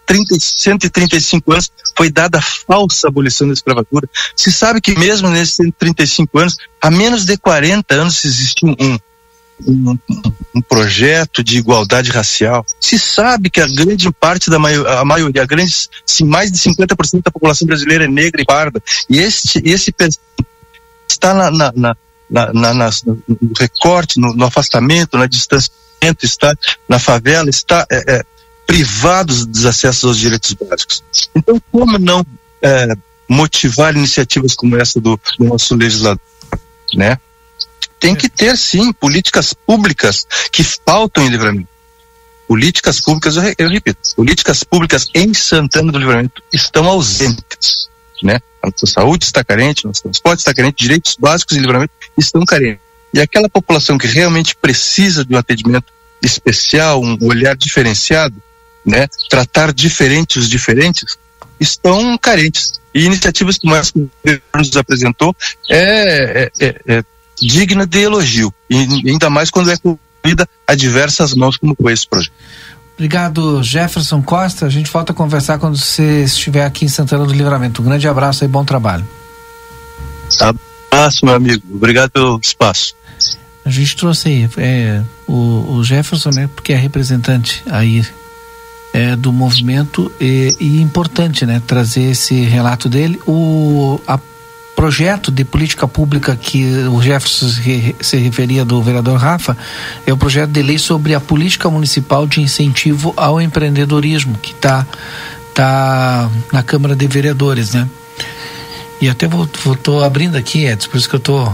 [SPEAKER 3] 30, 135 anos foi dada a falsa abolição da escravatura. Se sabe que mesmo nesses 135 anos, há menos de 40 anos existiu um, um, um, projeto de igualdade racial. Se sabe que a grande parte da maio, a maioria, a grande, sim, mais de 50% da população brasileira é negra e parda. E este, esse está na, na, na, na, na, na, no recorte, no, no, afastamento, no distanciamento, está na favela, está é, é, privados dos acessos aos direitos básicos. Então, como não é, motivar iniciativas como essa do, do nosso legislador, né? Tem que ter, sim, políticas públicas que faltam em livramento. Políticas públicas, eu, eu repito, políticas públicas em Santana do Livramento estão ausentes, né? A nossa saúde está carente, nosso transporte está carente, direitos básicos e livramento estão carentes. E aquela população que realmente precisa de um atendimento especial, um olhar diferenciado, né? Tratar diferente os diferentes, estão carentes. E iniciativas como essa que o nos apresentou é, é, é, é digna de elogio, e ainda mais quando é concluída a diversas mãos como foi esse projeto.
[SPEAKER 1] Obrigado, Jefferson Costa. A gente volta a conversar quando você estiver aqui em Santana do Livramento. Um grande abraço e bom trabalho.
[SPEAKER 3] Abraço, meu amigo. Obrigado pelo espaço.
[SPEAKER 1] A gente trouxe aí é, o, o, Jefferson, né, porque é representante aí é, do movimento e, e importante, né, trazer esse relato dele. O, projeto de política pública que o Jefferson se referia do vereador Rafa é o projeto de lei sobre a política municipal de incentivo ao empreendedorismo que está tá na Câmara de Vereadores, né? E até vou, vou abrindo aqui, Edson, por isso que eu tô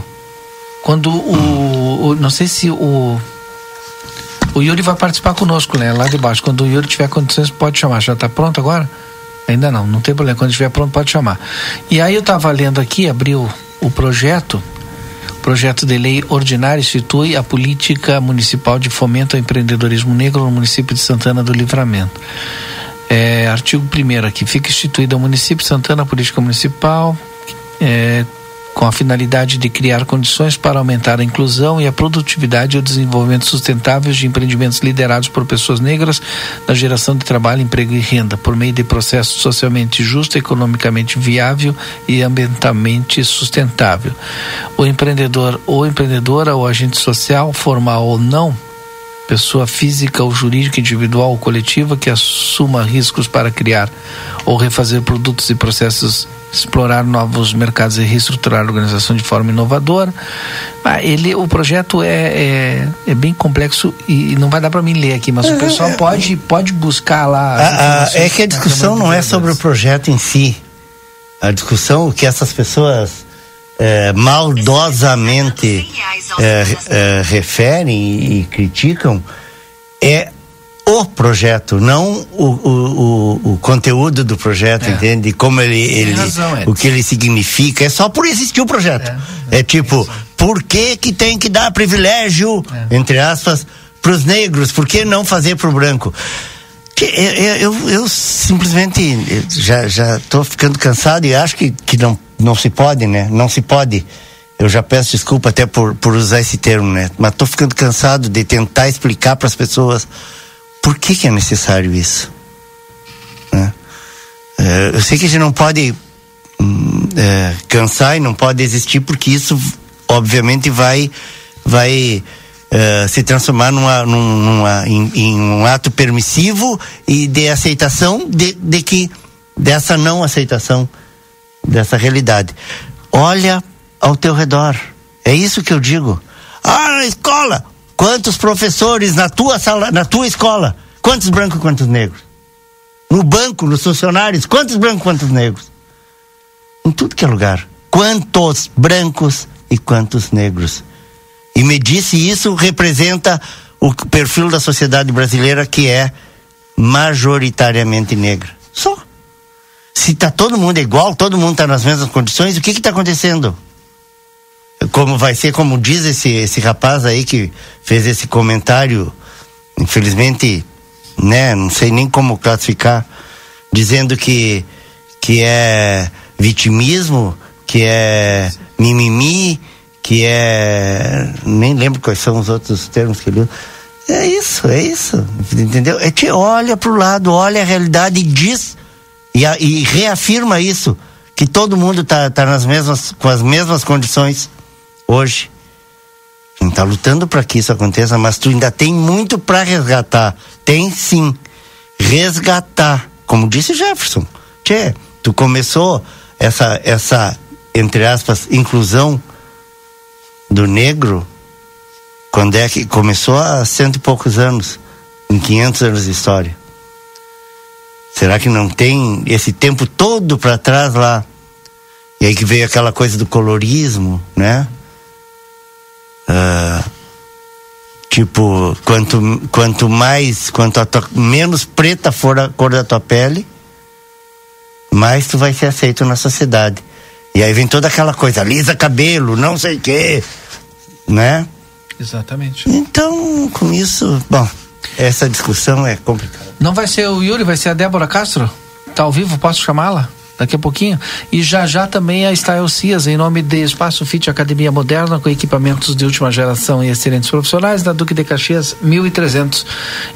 [SPEAKER 1] quando o, o não sei se o o Yuri vai participar conosco, né? Lá de baixo. Quando o Yuri tiver condições, pode chamar. Já está pronto agora? Ainda não, não tem problema. Quando estiver pronto, pode chamar. E aí eu estava lendo aqui, abriu o projeto. Projeto de lei ordinário institui a política municipal de fomento ao empreendedorismo negro no município de Santana do Livramento. É, artigo 1 aqui, fica instituída o município de Santana a política municipal é, com a finalidade de criar condições para aumentar a inclusão e a produtividade e o desenvolvimento sustentável de empreendimentos liderados por pessoas negras na geração de trabalho, emprego e renda, por meio de processo socialmente justo, economicamente viável e ambientalmente sustentável. O empreendedor ou empreendedora ou agente social, formal ou não, pessoa física ou jurídica, individual ou coletiva que assuma riscos para criar ou refazer produtos e processos explorar novos mercados e reestruturar a organização de forma inovadora. Ah, ele, o projeto é, é, é, bem complexo e não vai dar para mim ler aqui, mas é, o pessoal é, pode, pode buscar lá.
[SPEAKER 2] A, a, é que a discussão não é sobre o projeto em si. A discussão, o que essas pessoas é, maldosamente é, é, referem e, e criticam é o projeto, não o, o, o, o conteúdo do projeto, é. entende? Como ele, ele razão, o que ele significa. É só por existir o projeto. É, é tipo, por que que tem que dar privilégio, é. entre aspas, para os negros? Por que não fazer para o branco? Eu, eu, eu, simplesmente já já estou ficando cansado e acho que, que não, não se pode, né? Não se pode. Eu já peço desculpa até por, por usar esse termo, né? Mas estou ficando cansado de tentar explicar para as pessoas por que, que é necessário isso? Né? É, eu sei que a gente não pode hum, é, cansar e não pode existir porque isso obviamente vai vai é, se transformar numa, numa em, em, um ato permissivo e de aceitação de, de que dessa não aceitação dessa realidade. Olha ao teu redor. É isso que eu digo. Ah, na escola, Quantos professores na tua sala, na tua escola? Quantos brancos, quantos negros? No banco, nos funcionários, quantos brancos, quantos negros? Em tudo que é lugar. Quantos brancos e quantos negros? E me disse isso representa o perfil da sociedade brasileira que é majoritariamente negra. Só. Se está todo mundo igual, todo mundo está nas mesmas condições, o que está acontecendo? como vai ser, como diz esse, esse rapaz aí que fez esse comentário, infelizmente, né, não sei nem como classificar, dizendo que, que é vitimismo, que é mimimi, que é. Nem lembro quais são os outros termos que ele usa. É isso, é isso. Entendeu? É que olha para o lado, olha a realidade e diz e, a, e reafirma isso. Que todo mundo está tá nas mesmas, com as mesmas condições hoje. A gente está lutando para que isso aconteça, mas tu ainda tem muito para resgatar. Tem sim. Resgatar. Como disse Jefferson. Tchê, tu começou essa, essa, entre aspas, inclusão do negro, quando é que começou há cento e poucos anos, em 500 anos de história. Será que não tem esse tempo todo para trás lá? E aí que veio aquela coisa do colorismo, né? Uh, tipo, quanto, quanto mais, quanto tua, menos preta for a cor da tua pele, mais tu vai ser aceito na sociedade. E aí vem toda aquela coisa, lisa cabelo, não sei o quê, né?
[SPEAKER 1] Exatamente.
[SPEAKER 2] Então, com isso, bom, essa discussão é complicada.
[SPEAKER 1] Não vai ser o Yuri, vai ser a Débora Castro? Tá ao vivo, posso chamá-la? daqui a pouquinho. E já já também a Style Cias, em nome de Espaço Fit Academia Moderna, com equipamentos de última geração e excelentes profissionais, da Duque de Caxias 1300.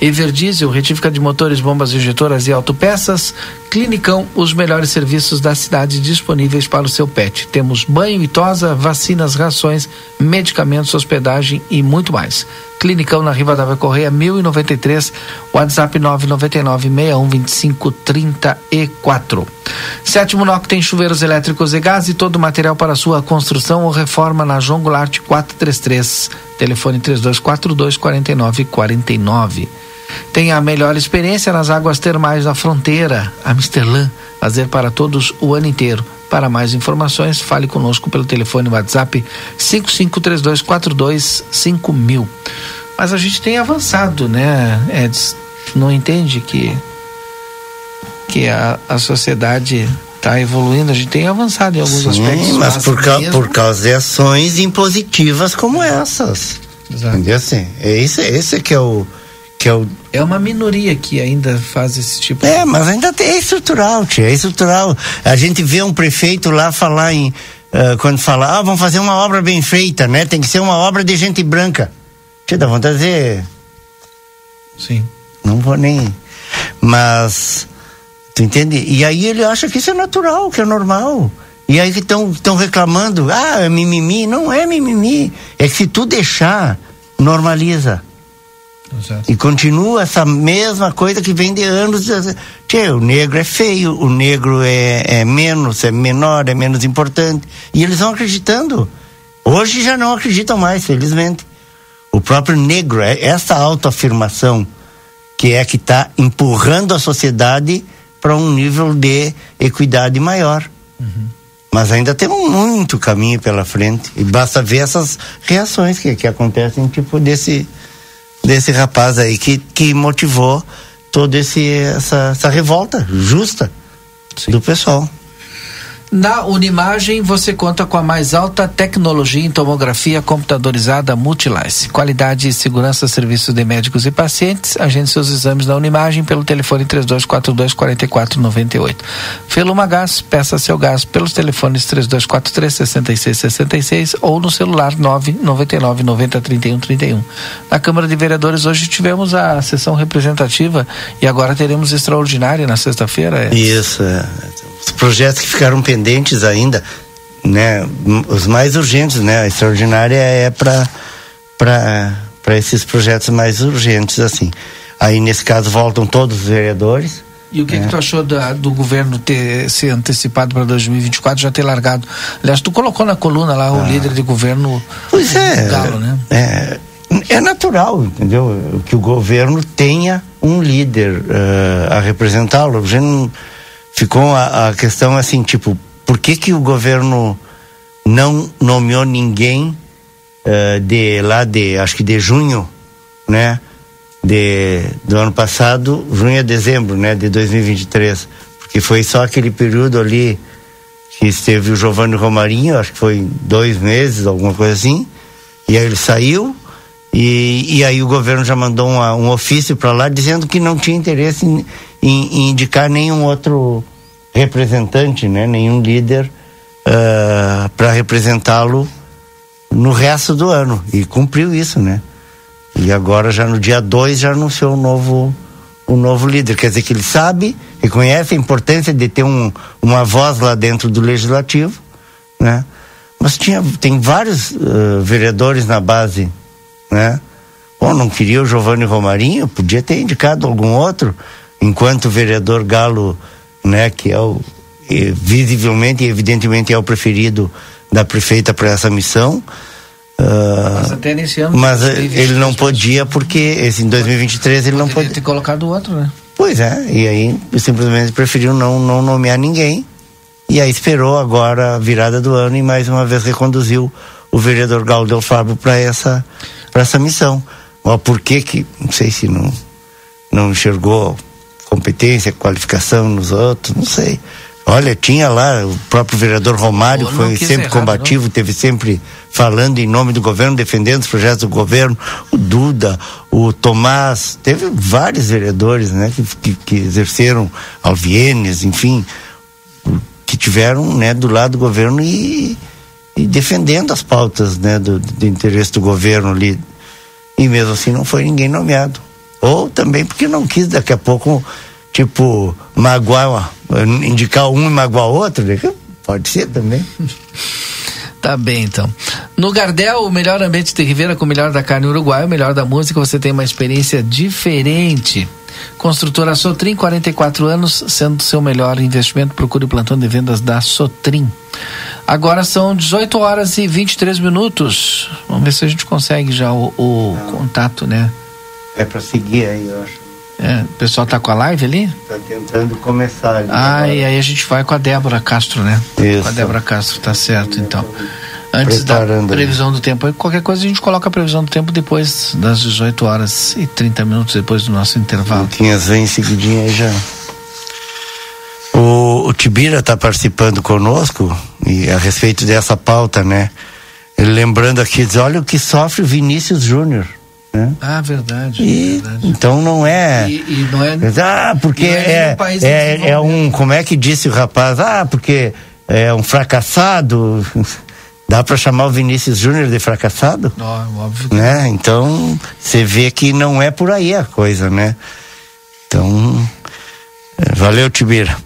[SPEAKER 1] Everdiesel, retífica de motores, bombas injetoras e autopeças. Clinicão, os melhores serviços da cidade disponíveis para o seu pet. Temos banho e tosa, vacinas, rações, medicamentos, hospedagem e muito mais. Clinicão na Riva da Correia 1093, WhatsApp 999 6125 34. Sétimo NOC tem chuveiros elétricos e gás e todo o material para sua construção ou reforma na João Goulart 433. Telefone 3242 4949. Tem a melhor experiência nas águas termais da fronteira, Amsterdã, fazer para todos o ano inteiro. Para mais informações, fale conosco pelo telefone WhatsApp 5532425000. Mas a gente tem avançado, né, Eds? Não entende que que a, a sociedade está evoluindo, a gente tem avançado em alguns
[SPEAKER 2] Sim,
[SPEAKER 1] aspectos.
[SPEAKER 2] Mas, mas por, ca, por causa de ações impositivas como essas. Exato. Entendeu? Assim, é esse, esse que é o que é o
[SPEAKER 1] é uma minoria que ainda faz esse tipo
[SPEAKER 2] é mas ainda tem, é estrutural tia, é estrutural a gente vê um prefeito lá falar em uh, quando fala ah vamos fazer uma obra bem feita né tem que ser uma obra de gente branca te dá vontade de dizer
[SPEAKER 1] sim
[SPEAKER 2] não vou nem mas Tu entende? E aí ele acha que isso é natural, que é normal. E aí que estão reclamando, ah, é mimimi. Não é mimimi. É que se tu deixar, normaliza. Exato. E continua essa mesma coisa que vem de anos. Tchê, o negro é feio, o negro é, é menos, é menor, é menos importante. E eles vão acreditando. Hoje já não acreditam mais, felizmente. O próprio negro, é essa autoafirmação que é que está empurrando a sociedade para um nível de equidade maior. Uhum. Mas ainda temos muito caminho pela frente. E basta ver essas reações que, que acontecem, tipo desse, desse rapaz aí que, que motivou toda essa, essa revolta justa Sim. do pessoal.
[SPEAKER 1] Na Unimagem, você conta com a mais alta tecnologia em tomografia computadorizada Multilice. Qualidade e segurança serviços de médicos e pacientes. Agende seus exames na Unimagem pelo telefone 3242-4498. Feluma Gás, peça seu gás pelos telefones 3243-6666 ou no celular 999 90 31 31. Na Câmara de Vereadores, hoje tivemos a sessão representativa e agora teremos extraordinária na sexta-feira.
[SPEAKER 2] É? Isso, é projetos que ficaram pendentes ainda, né, os mais urgentes, né, a extraordinária é para para esses projetos mais urgentes assim. Aí nesse caso voltam todos os vereadores.
[SPEAKER 1] E o que, é. que tu achou da, do governo ter se antecipado para 2024, já ter largado? Aliás, tu colocou na coluna lá o ah. líder de governo
[SPEAKER 2] pois é, Galo, né? É, é natural, entendeu? Que o governo tenha um líder uh, a representá-lo. A gente ficou a, a questão assim, tipo, por que que o governo não nomeou ninguém uh, de lá de, acho que de junho, né? De, do ano passado, junho a dezembro, né? De 2023. Porque foi só aquele período ali que esteve o Giovanni Romarinho, acho que foi dois meses, alguma coisa assim. E aí ele saiu, e, e aí o governo já mandou uma, um ofício para lá dizendo que não tinha interesse em, em, em indicar nenhum outro representante, né, nenhum líder uh, ah, para representá-lo no resto do ano. E cumpriu isso, né? E agora, já no dia 2, já anunciou um novo, um novo líder. Quer dizer que ele sabe, reconhece a importância de ter um, uma voz lá dentro do legislativo, né? Mas tinha, tem vários uh, vereadores na base né? Bom, não queria o Giovanni Romarinho, podia ter indicado algum outro, enquanto o vereador Galo, né, que é o visivelmente e evidentemente é o preferido da prefeita para essa missão, Uh,
[SPEAKER 1] mas até nesse ano.
[SPEAKER 2] Mas ele não podia porque esse, em 2023 ele não podia.
[SPEAKER 1] ter colocado outro, né?
[SPEAKER 2] Pois é, e aí simplesmente preferiu não, não nomear ninguém. E aí esperou agora a virada do ano e mais uma vez reconduziu o vereador Galdel Fábio para essa, essa missão. Ó, por que que, não sei se não, não enxergou competência, qualificação nos outros, não sei. Olha, tinha lá o próprio vereador Romário, foi sempre errado, combativo, não. teve sempre falando em nome do governo, defendendo os projetos do governo. O Duda, o Tomás, teve vários vereadores, né, que, que, que exerceram Alvienes, enfim, que tiveram, né, do lado do governo e, e defendendo as pautas, né, do, do interesse do governo ali. E mesmo assim não foi ninguém nomeado. Ou também porque não quis daqui a pouco tipo, magoar, indicar um e magoar outro, né? pode ser também.
[SPEAKER 1] Tá bem, então. No Gardel, o melhor ambiente de Ribeira com o melhor da carne uruguaia, o melhor da música, você tem uma experiência diferente. Construtora Sotrim, 44 anos, sendo seu melhor investimento, procure o plantão de vendas da Sotrim. Agora são 18 horas e 23 minutos. Vamos ver se a gente consegue já o, o contato, né?
[SPEAKER 2] É para seguir aí, eu acho.
[SPEAKER 1] É, o pessoal tá com a live ali?
[SPEAKER 2] Tá tentando começar ali.
[SPEAKER 1] Ah, agora. e aí a gente vai com a Débora Castro, né?
[SPEAKER 2] Isso.
[SPEAKER 1] Com a Débora Castro, tá certo, então. Antes da previsão do tempo, qualquer coisa a gente coloca a previsão do tempo depois das 18 horas e 30 minutos depois do nosso intervalo.
[SPEAKER 2] Tinhas vem em seguidinha aí já. O, o Tibira está participando conosco e a respeito dessa pauta, né? Ele lembrando aqui, diz, olha o que sofre o Vinícius Júnior. Né?
[SPEAKER 1] Ah, verdade,
[SPEAKER 2] e,
[SPEAKER 1] verdade.
[SPEAKER 2] Então não é.
[SPEAKER 1] E, e não é
[SPEAKER 2] ah, porque é, é, é, é, um. Como é que disse o rapaz? Ah, porque é um fracassado. Dá para chamar o Vinícius Júnior de fracassado?
[SPEAKER 1] Oh, óbvio.
[SPEAKER 2] Né? Então, você vê que não é por aí a coisa, né? Então, é, valeu, Tibira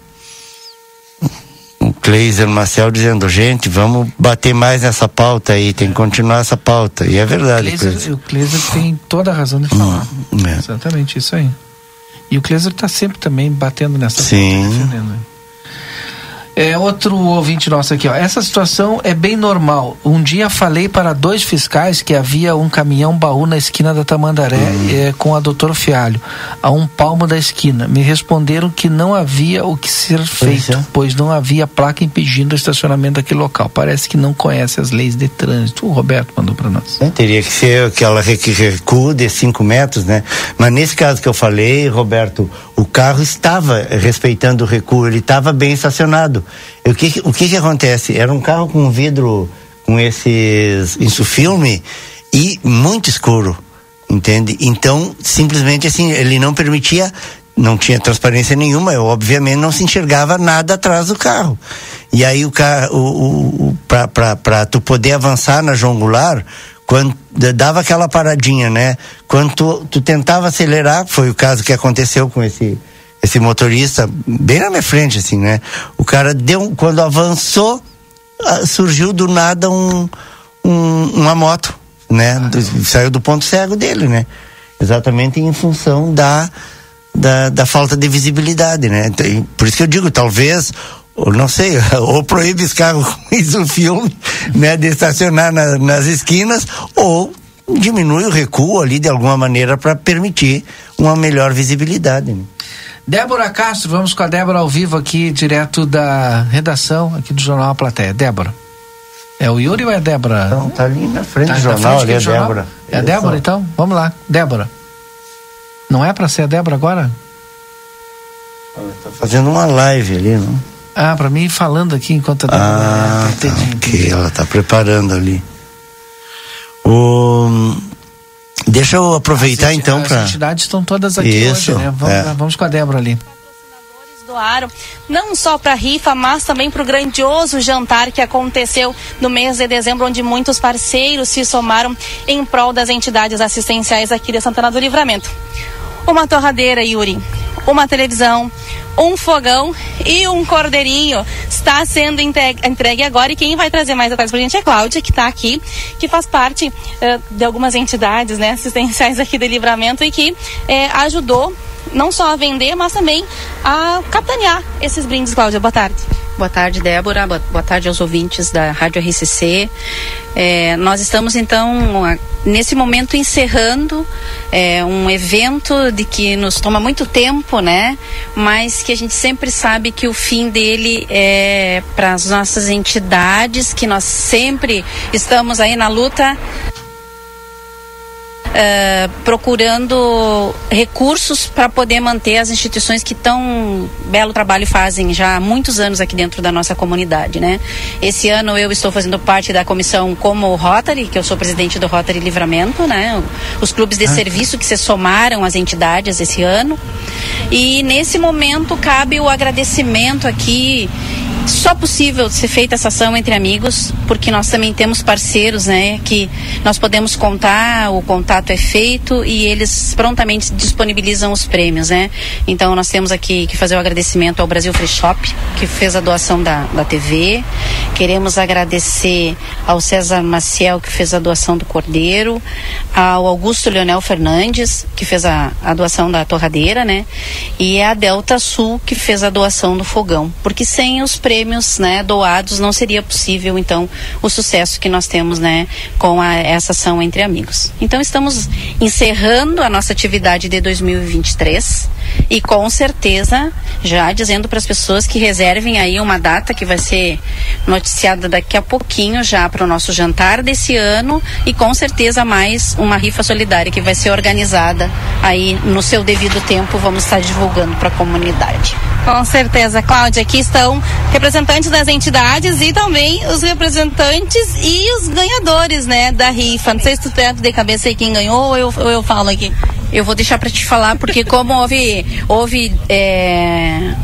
[SPEAKER 2] Cleiser Marcel dizendo, gente, vamos bater mais nessa pauta aí, tem que continuar essa pauta. E é verdade.
[SPEAKER 1] O Cleiser tem toda a razão de falar. Hum, é. Exatamente isso aí. E o Cleiser está sempre também batendo nessa
[SPEAKER 2] Sim.
[SPEAKER 1] pauta, defendendo. É, outro ouvinte nosso aqui, ó. Essa situação é bem normal. Um dia falei para dois fiscais que havia um caminhão baú na esquina da Tamandaré uhum. é, com a doutor Fialho, a um palmo da esquina. Me responderam que não havia o que ser feito, é. pois não havia placa impedindo o estacionamento daquele local. Parece que não conhece as leis de trânsito. O Roberto mandou para nós.
[SPEAKER 2] É, teria que ser aquela recuo de 5 metros, né? Mas nesse caso que eu falei, Roberto, o carro estava respeitando o recuo, ele estava bem estacionado. O que, o que que acontece? Era um carro com vidro, com esses insufilme e muito escuro, entende? Então, simplesmente assim, ele não permitia, não tinha transparência nenhuma, eu obviamente não se enxergava nada atrás do carro. E aí o carro, o, o, para tu poder avançar na João Goulart, quando dava aquela paradinha, né? Quando tu, tu, tentava acelerar, foi o caso que aconteceu com esse esse motorista bem na minha frente, assim, né? O cara deu, quando avançou, ah, surgiu do nada um, um uma moto, né? Do, saiu do ponto cego dele, né? Exatamente em função da, da, da falta de visibilidade, né? Então, por isso que eu digo, talvez ou não sei, ou proíbe os carros com isso filme, né, de estacionar na, nas esquinas, ou diminui o recuo ali de alguma maneira para permitir uma melhor visibilidade. Né?
[SPEAKER 1] Débora Castro, vamos com a Débora ao vivo aqui, direto da redação aqui do Jornal A Plateia. Débora. É o Yuri ou é a Débora?
[SPEAKER 2] Não, tá ali na frente tá do jornal, ali é a Débora.
[SPEAKER 1] É a Débora, então? Vamos lá, Débora. Não é para ser a Débora agora?
[SPEAKER 2] Tá fazendo uma live ali, não?
[SPEAKER 1] Ah, para mim falando aqui enquanto a Débora...
[SPEAKER 2] Ah, é, tá, entendi, entendi. ela tá preparando ali. O... Deixa eu aproveitar
[SPEAKER 1] as
[SPEAKER 2] então para.
[SPEAKER 1] As entidades estão todas aqui
[SPEAKER 2] Isso,
[SPEAKER 1] hoje, né? Vamos, é. vamos com a Débora ali
[SPEAKER 4] doaram não só para a rifa, mas também para o grandioso jantar que aconteceu no mês de dezembro, onde muitos parceiros se somaram em prol das entidades assistenciais aqui de Santana do Livramento. Uma torradeira, Yuri, uma televisão, um fogão e um cordeirinho está sendo entregue agora. E quem vai trazer mais detalhes para a gente é Cláudia, que está aqui, que faz parte uh, de algumas entidades né, assistenciais aqui de livramento e que uh, ajudou não só a vender, mas também a capitanear esses brindes, Cláudia. Boa tarde.
[SPEAKER 5] Boa tarde, Débora. Boa tarde aos ouvintes da Rádio RCC. É, nós estamos, então, nesse momento encerrando é, um evento de que nos toma muito tempo, né? Mas que a gente sempre sabe que o fim dele é para as nossas entidades, que nós sempre estamos aí na luta uh, procurando recursos para poder manter as instituições que tão belo trabalho fazem já há muitos anos aqui dentro da nossa comunidade, né? Esse ano eu estou fazendo parte da comissão como Rotary, que eu sou presidente do Rotary Livramento, né? Os clubes de ah. serviço que se somaram às entidades esse ano. E nesse momento cabe o agradecimento aqui só possível ser feita essa ação entre amigos, porque nós também temos parceiros, né, que nós podemos contar, o contato é feito e eles prontamente disponibilizam os prêmios, né? Então nós temos aqui que fazer o agradecimento ao Brasil Free Shop, que fez a doação da, da TV. Queremos agradecer ao César Maciel, que fez a doação do Cordeiro, ao Augusto Leonel Fernandes, que fez a, a doação da torradeira, né? E a Delta Sul, que fez a doação do fogão. Porque sem os prêmios prêmios né, doados, não seria possível, então, o sucesso que nós temos né, com a, essa ação entre amigos. Então, estamos encerrando a nossa atividade de 2023 e, com certeza, já dizendo para as pessoas que reservem aí uma data que vai ser noticiada daqui a pouquinho já para o nosso jantar desse ano e, com certeza, mais uma rifa solidária que vai ser organizada aí no seu devido tempo. Vamos estar divulgando para a comunidade.
[SPEAKER 4] Com certeza, Cláudia. Aqui estão representantes das entidades e também os representantes e os ganhadores, né, da rifa. Não sei se tu tem de cabeça aí quem ganhou ou eu, ou eu falo aqui.
[SPEAKER 5] Eu vou deixar para te falar porque como houve houve é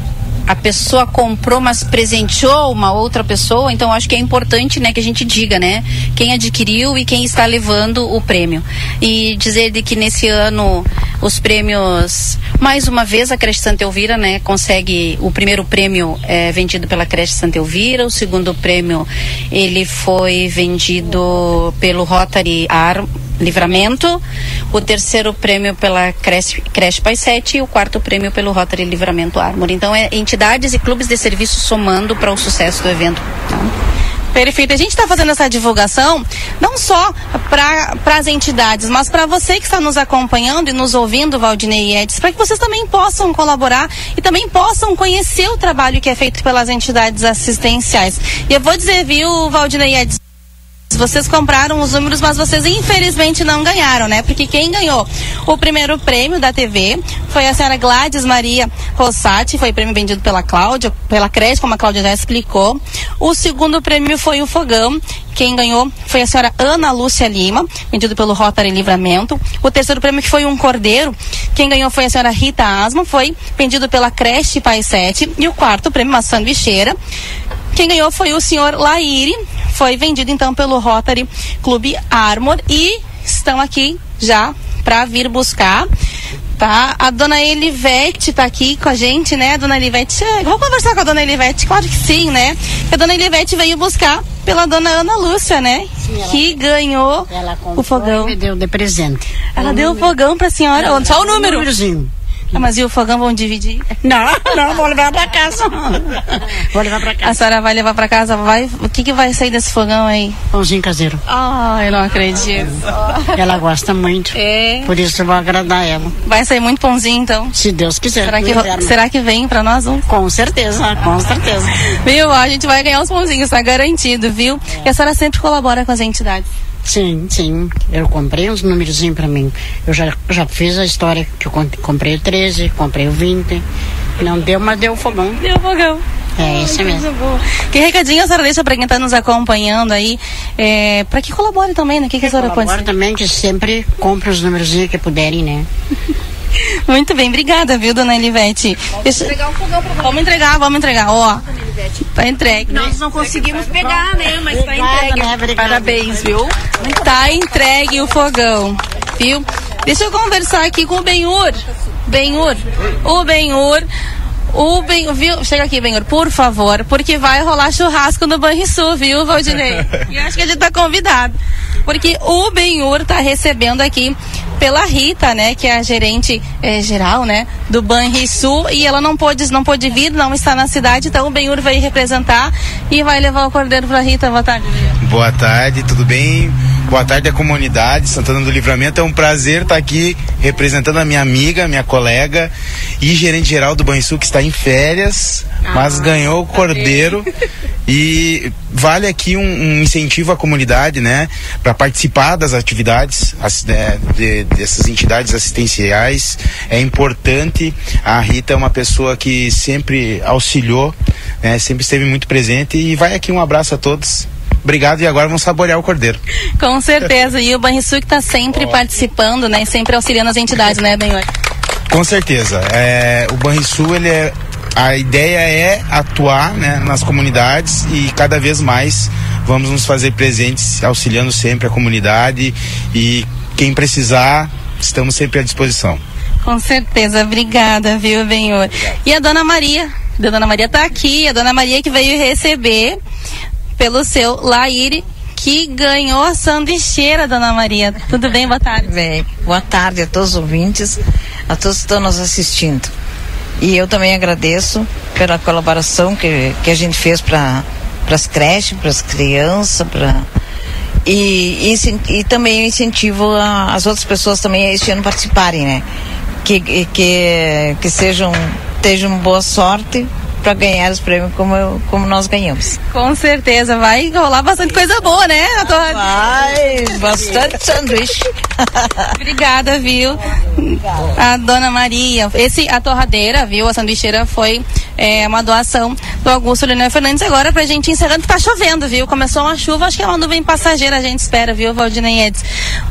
[SPEAKER 5] a pessoa comprou, mas presenteou uma outra pessoa, então acho que é importante, né, que a gente diga, né, quem adquiriu e quem está levando o prêmio. E dizer de que nesse ano os prêmios, mais uma vez a creche Santa Elvira, né, consegue o primeiro prêmio é vendido pela creche Santa Elvira, o segundo prêmio ele foi vendido pelo Rotary Ar Livramento, o terceiro prêmio pela Creche, Creche Pai 7 e o quarto prêmio pelo Rotary Livramento Armor. Então, é entidades e clubes de serviço somando para o sucesso do evento. Tá?
[SPEAKER 4] Perfeito. A gente está fazendo essa divulgação não só para as entidades, mas para você que está nos acompanhando e nos ouvindo, Valdinei e Edson, para que vocês também possam colaborar e também possam conhecer o trabalho que é feito pelas entidades assistenciais. E eu vou dizer, viu, Valdinei e Edson, vocês compraram os números, mas vocês infelizmente não ganharam, né? Porque quem ganhou o primeiro prêmio da TV foi a senhora Gladys Maria Rossati, foi prêmio vendido pela Cláudia, pela creche, como a Cláudia já explicou. O segundo prêmio foi o fogão. Quem ganhou foi a senhora Ana Lúcia Lima, vendido pelo Rotary Livramento. O terceiro prêmio que foi um cordeiro. Quem ganhou foi a senhora Rita Asma, foi vendido pela creche Pai 7. E o quarto prêmio, uma sanduicheira. Quem ganhou foi o senhor Laire, foi vendido então pelo Rotary Clube Armor e estão aqui já para vir buscar. Tá? A dona Elivete tá aqui com a gente, né? Dona Elivete, vamos conversar com a dona Elivete? Claro que sim, né? A dona Elivete veio buscar pela dona Ana Lúcia, né? Sim, que ganhou o fogão.
[SPEAKER 6] E deu de presente.
[SPEAKER 4] Ela deu o fogão pra senhora. Não, Só o número. Um ah, mas e o fogão vão dividir?
[SPEAKER 6] Não, não, vou levar pra casa.
[SPEAKER 4] vou levar pra casa. A senhora vai levar pra casa? Vai, o que que vai sair desse fogão aí?
[SPEAKER 6] Pãozinho caseiro.
[SPEAKER 4] Ah, eu não acredito.
[SPEAKER 6] Ela gosta muito. É. Por isso eu vou agradar ela.
[SPEAKER 4] Vai sair muito pãozinho então?
[SPEAKER 6] Se Deus quiser.
[SPEAKER 4] Será que, será que vem pra nós um?
[SPEAKER 6] Com certeza, com certeza.
[SPEAKER 4] Viu? A gente vai ganhar os pãozinhos, tá garantido, viu? É. E a senhora sempre colabora com as entidades.
[SPEAKER 6] Sim, sim. Eu comprei uns números para mim. Eu já, já fiz a história que eu comprei o 13, comprei o 20. Não deu, mas deu o fogão.
[SPEAKER 4] Deu o fogão.
[SPEAKER 6] É isso mesmo.
[SPEAKER 4] Que recadinho a senhora deixa para quem está nos acompanhando aí, é, para que colabore também, né? O que, que a senhora pode
[SPEAKER 6] também que sempre compre os números que puderem, né?
[SPEAKER 4] Muito bem, obrigada, viu, dona Elivete? Vamos entregar um fogão pra Vamos entregar, vamos entregar, ó. Tá entregue.
[SPEAKER 6] Nós não conseguimos pegar, né? Mas tá entregue.
[SPEAKER 4] Né? Parabéns, viu? Tá entregue o fogão, viu? Deixa eu conversar aqui com o Benhur. Benhur. O Benhur. O Ben, viu? Chega aqui, Benhur, por favor, porque vai rolar churrasco no Banrisul, viu, Valdinei? e acho que a gente tá convidado. Porque o Benhur tá recebendo aqui pela Rita, né, que é a gerente é, geral, né, do Banrisul, e ela não pôde, não pôde vir, não está na cidade, então o Benhur vai representar e vai levar o cordeiro para Rita. Boa tarde.
[SPEAKER 7] Boa tarde, tudo bem? Boa tarde à comunidade Santana do Livramento. É um prazer estar aqui representando a minha amiga, minha colega e gerente geral do Banrisul que está em férias, ah, mas ganhou o tá cordeiro. E vale aqui um, um, incentivo à comunidade, né, para participar das atividades as, né, de, dessas entidades assistenciais. É importante. A Rita é uma pessoa que sempre auxiliou, né, sempre esteve muito presente. E vai aqui um abraço a todos. Obrigado e agora vamos saborear o cordeiro.
[SPEAKER 4] Com certeza. E o Banrisul que está sempre oh. participando, né, sempre auxiliando as entidades, né, Benhor?
[SPEAKER 7] Com certeza. É, o Banrisul ele é a ideia é atuar né, nas comunidades e cada vez mais vamos nos fazer presentes, auxiliando sempre a comunidade e quem precisar, estamos sempre à disposição.
[SPEAKER 4] Com certeza, obrigada, viu, Benhor? E a dona Maria? A dona Maria está aqui, a dona Maria que veio receber pelo seu Laire que ganhou a sanduicheira, dona Maria. Tudo bem? Boa tarde.
[SPEAKER 8] Bem, boa tarde a todos os ouvintes, a todos que estão nos assistindo. E eu também agradeço pela colaboração que, que a gente fez para as creches, para as crianças, para e, e, e, também incentivo a, as outras pessoas também a este ano participarem, né? Que, que, que sejam, tenham boa sorte para ganhar os prêmios como, eu, como nós ganhamos.
[SPEAKER 4] Com certeza, vai rolar bastante coisa boa, né?
[SPEAKER 8] Vai, bastante sanduíche.
[SPEAKER 4] Obrigada, viu? A dona Maria. Esse, a torradeira, viu? A sanduicheira foi é, uma doação do Augusto Leonel Fernandes. Agora, pra gente encerrando, que tá chovendo, viu? Começou uma chuva, acho que é uma nuvem passageira, a gente espera, viu, Valdinei Eds?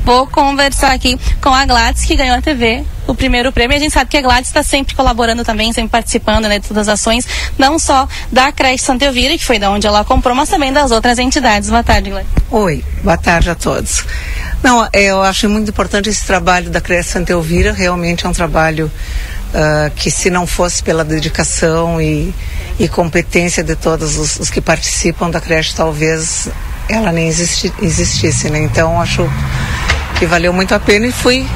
[SPEAKER 4] Vou conversar aqui com a Gladys, que ganhou a TV o primeiro prêmio. A gente sabe que a Gladys está sempre colaborando também, sempre participando né, de todas as ações, não só da creche Santa Elvira, que foi da onde ela comprou, mas também das outras entidades. Boa tarde, Gladys.
[SPEAKER 9] Oi, boa tarde a todos. Não, eu acho muito importante esse trabalho da creche Santa Elvira, realmente é um trabalho uh, que se não fosse pela dedicação e, e competência de todos os, os, que participam da creche, talvez ela nem existi, existisse, né? Então acho que valeu muito a pena e fui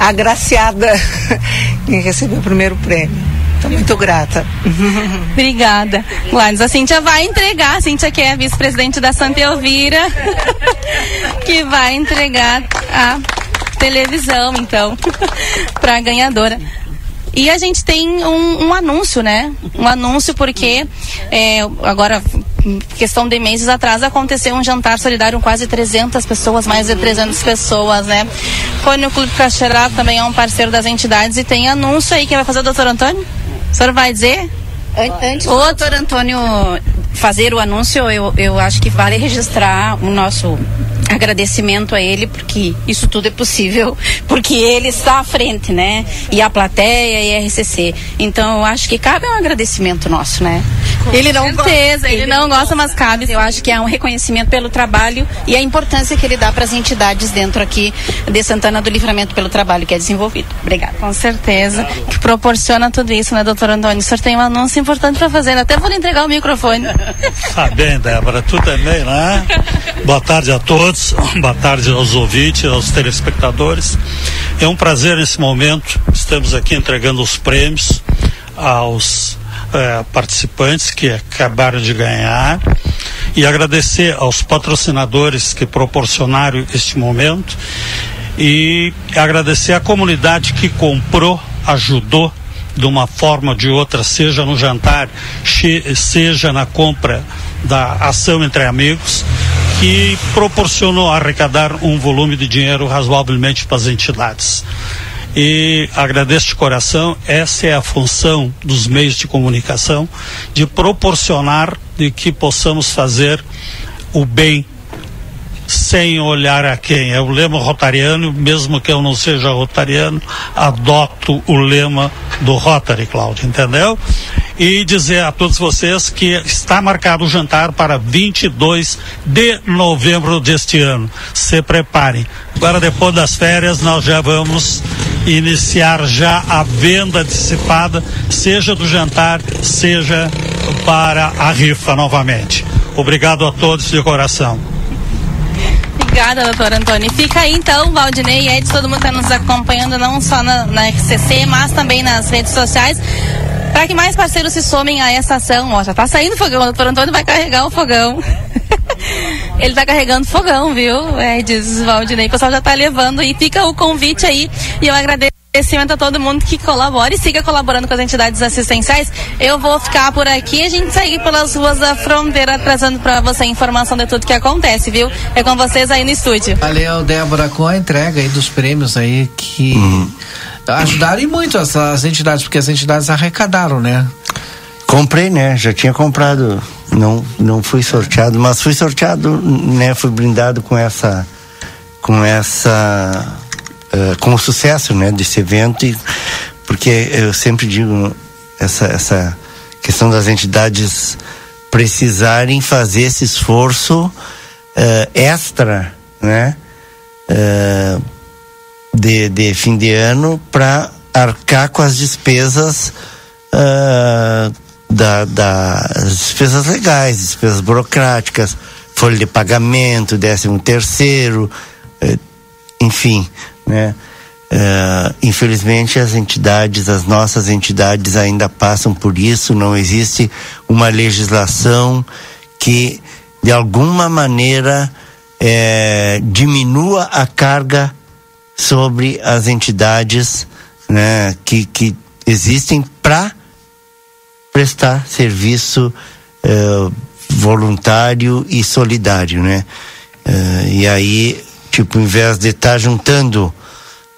[SPEAKER 9] agraciada em receber o primeiro prêmio. Estou muito grata.
[SPEAKER 4] Obrigada. Gladys, a Cíntia vai entregar, a Cíntia que é a vice-presidente da Santa Elvira, que vai entregar a televisão, então, para a ganhadora. E a gente tem um, um anúncio, né? Um anúncio porque é, agora, questão de meses atrás, aconteceu um jantar solidário com quase 300 pessoas, mais de 300 pessoas, né? Foi no Clube Caxerá, também é um parceiro das entidades e tem anúncio aí. Quem vai fazer, doutor Antônio? O senhor vai dizer?
[SPEAKER 5] Antes do doutor Antônio fazer o anúncio, eu, eu acho que vale registrar o nosso agradecimento a ele, porque isso tudo é possível, porque ele está à frente, né? E a plateia e a RCC. Então, eu acho que cabe um agradecimento nosso, né?
[SPEAKER 4] Com ele não certeza, ele, ele não gosta, mas cabe.
[SPEAKER 5] Eu acho que é um reconhecimento pelo trabalho e a importância que ele dá para as entidades dentro aqui de Santana do Livramento pelo trabalho que é desenvolvido. Obrigada.
[SPEAKER 4] Com certeza. Que proporciona tudo isso, né, doutor Antônio? O senhor tem um anúncio importante para fazer. Até vou lhe entregar o microfone.
[SPEAKER 10] Tá bem, Débora. Tu também, né? Boa tarde a todos boa tarde aos ouvintes, aos telespectadores. É um prazer nesse momento, estamos aqui entregando os prêmios aos eh, participantes que acabaram de ganhar e agradecer aos patrocinadores que proporcionaram este momento e agradecer à comunidade que comprou, ajudou de uma forma ou de outra, seja no jantar, seja na compra da ação entre amigos, que proporcionou arrecadar um volume de dinheiro razoavelmente para as entidades. E agradeço de coração, essa é a função dos meios de comunicação, de proporcionar de que possamos fazer o bem sem olhar a quem. É o lema rotariano, mesmo que eu não seja rotariano, adoto o lema do Rotary, Cláudio, entendeu? E dizer a todos vocês que está marcado o jantar para 22 de novembro deste ano. Se preparem. Agora, depois das férias, nós já vamos iniciar já a venda antecipada, seja do jantar, seja para a rifa novamente. Obrigado a todos de coração.
[SPEAKER 4] Obrigada, doutor Antônio. Fica aí então, Valdinei e Edson, todo mundo está nos acompanhando não só na, na RCC, mas também nas redes sociais. Para que mais parceiros se somem a essa ação. Ó, já tá saindo fogão, o doutor Antônio vai carregar o fogão. Ele tá carregando fogão, viu? É, diz Valdinei. O pessoal já tá levando e fica o convite aí. E eu agradeço agradecimento a todo mundo que colabora e siga colaborando com as entidades assistenciais. Eu vou ficar por aqui, a gente segue pelas ruas da fronteira trazendo para você informação de tudo que acontece, viu? É com vocês aí no estúdio.
[SPEAKER 1] Valeu, Débora, com a entrega aí dos prêmios aí que
[SPEAKER 2] Uhum.
[SPEAKER 1] ajudaram e muito as, as entidades, porque as entidades arrecadaram, né?
[SPEAKER 2] Comprei, né? Já tinha comprado. Não, não fui sorteado, mas fui sorteado, né? Fui brindado com essa. Com essa. Eh, com o sucesso, né? Desse evento. E, porque eu sempre digo, essa, essa questão das entidades precisarem fazer esse esforço eh, extra, né? Eh, de, de fim de ano para arcar com as despesas ah, da, das despesas legais, despesas burocráticas, folha de pagamento, décimo terceiro, enfim, né? Eh, infelizmente as entidades, as nossas entidades ainda passam por isso, não existe uma legislação que de alguma maneira eh, diminua a carga sobre as entidades né, que, que existem para prestar serviço eh, voluntário e solidário, né? E aí, tipo, em de estar juntando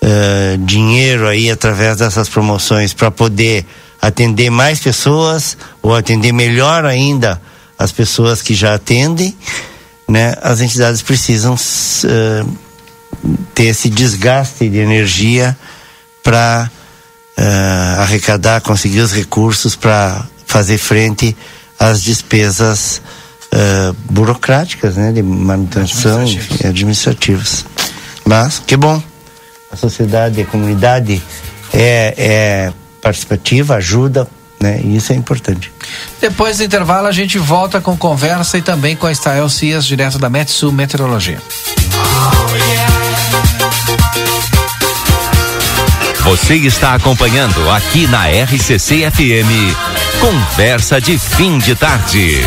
[SPEAKER 2] eh, dinheiro aí através dessas promoções para poder atender mais pessoas ou atender melhor ainda as pessoas que já atendem, né? As entidades precisam eh, ter esse desgaste de energia para arrecadar, conseguir os recursos para fazer frente às despesas eh, burocráticas, né, de manutenção e administrativas. Mas que bom, a sociedade, a comunidade é, é participativa, ajuda, né, e isso é importante.
[SPEAKER 1] Depois do intervalo a gente volta com conversa e também com a Estael Cias, direto da Metsu Meteorologia.
[SPEAKER 11] Você está acompanhando aqui na RCC FM. Conversa de fim de tarde.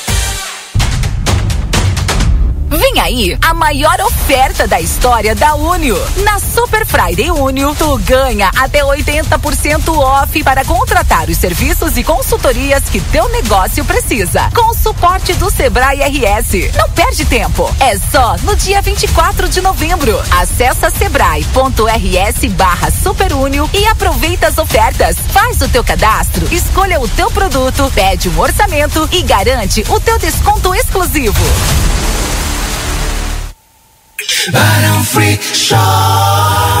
[SPEAKER 12] Vem aí a maior oferta da história da Unio. Na Super Friday Unio, tu ganha até 80% off para contratar os serviços e consultorias que teu negócio precisa. Com suporte do Sebrae RS. Não perde tempo. É só no dia 24 de novembro. Acesse sebrae.rs barra superunio e aproveita as ofertas. Faz o teu cadastro, escolha o teu produto, pede um orçamento e garante o teu desconto exclusivo.
[SPEAKER 13] Barão Free Shop.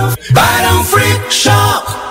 [SPEAKER 13] Barão Free Shop.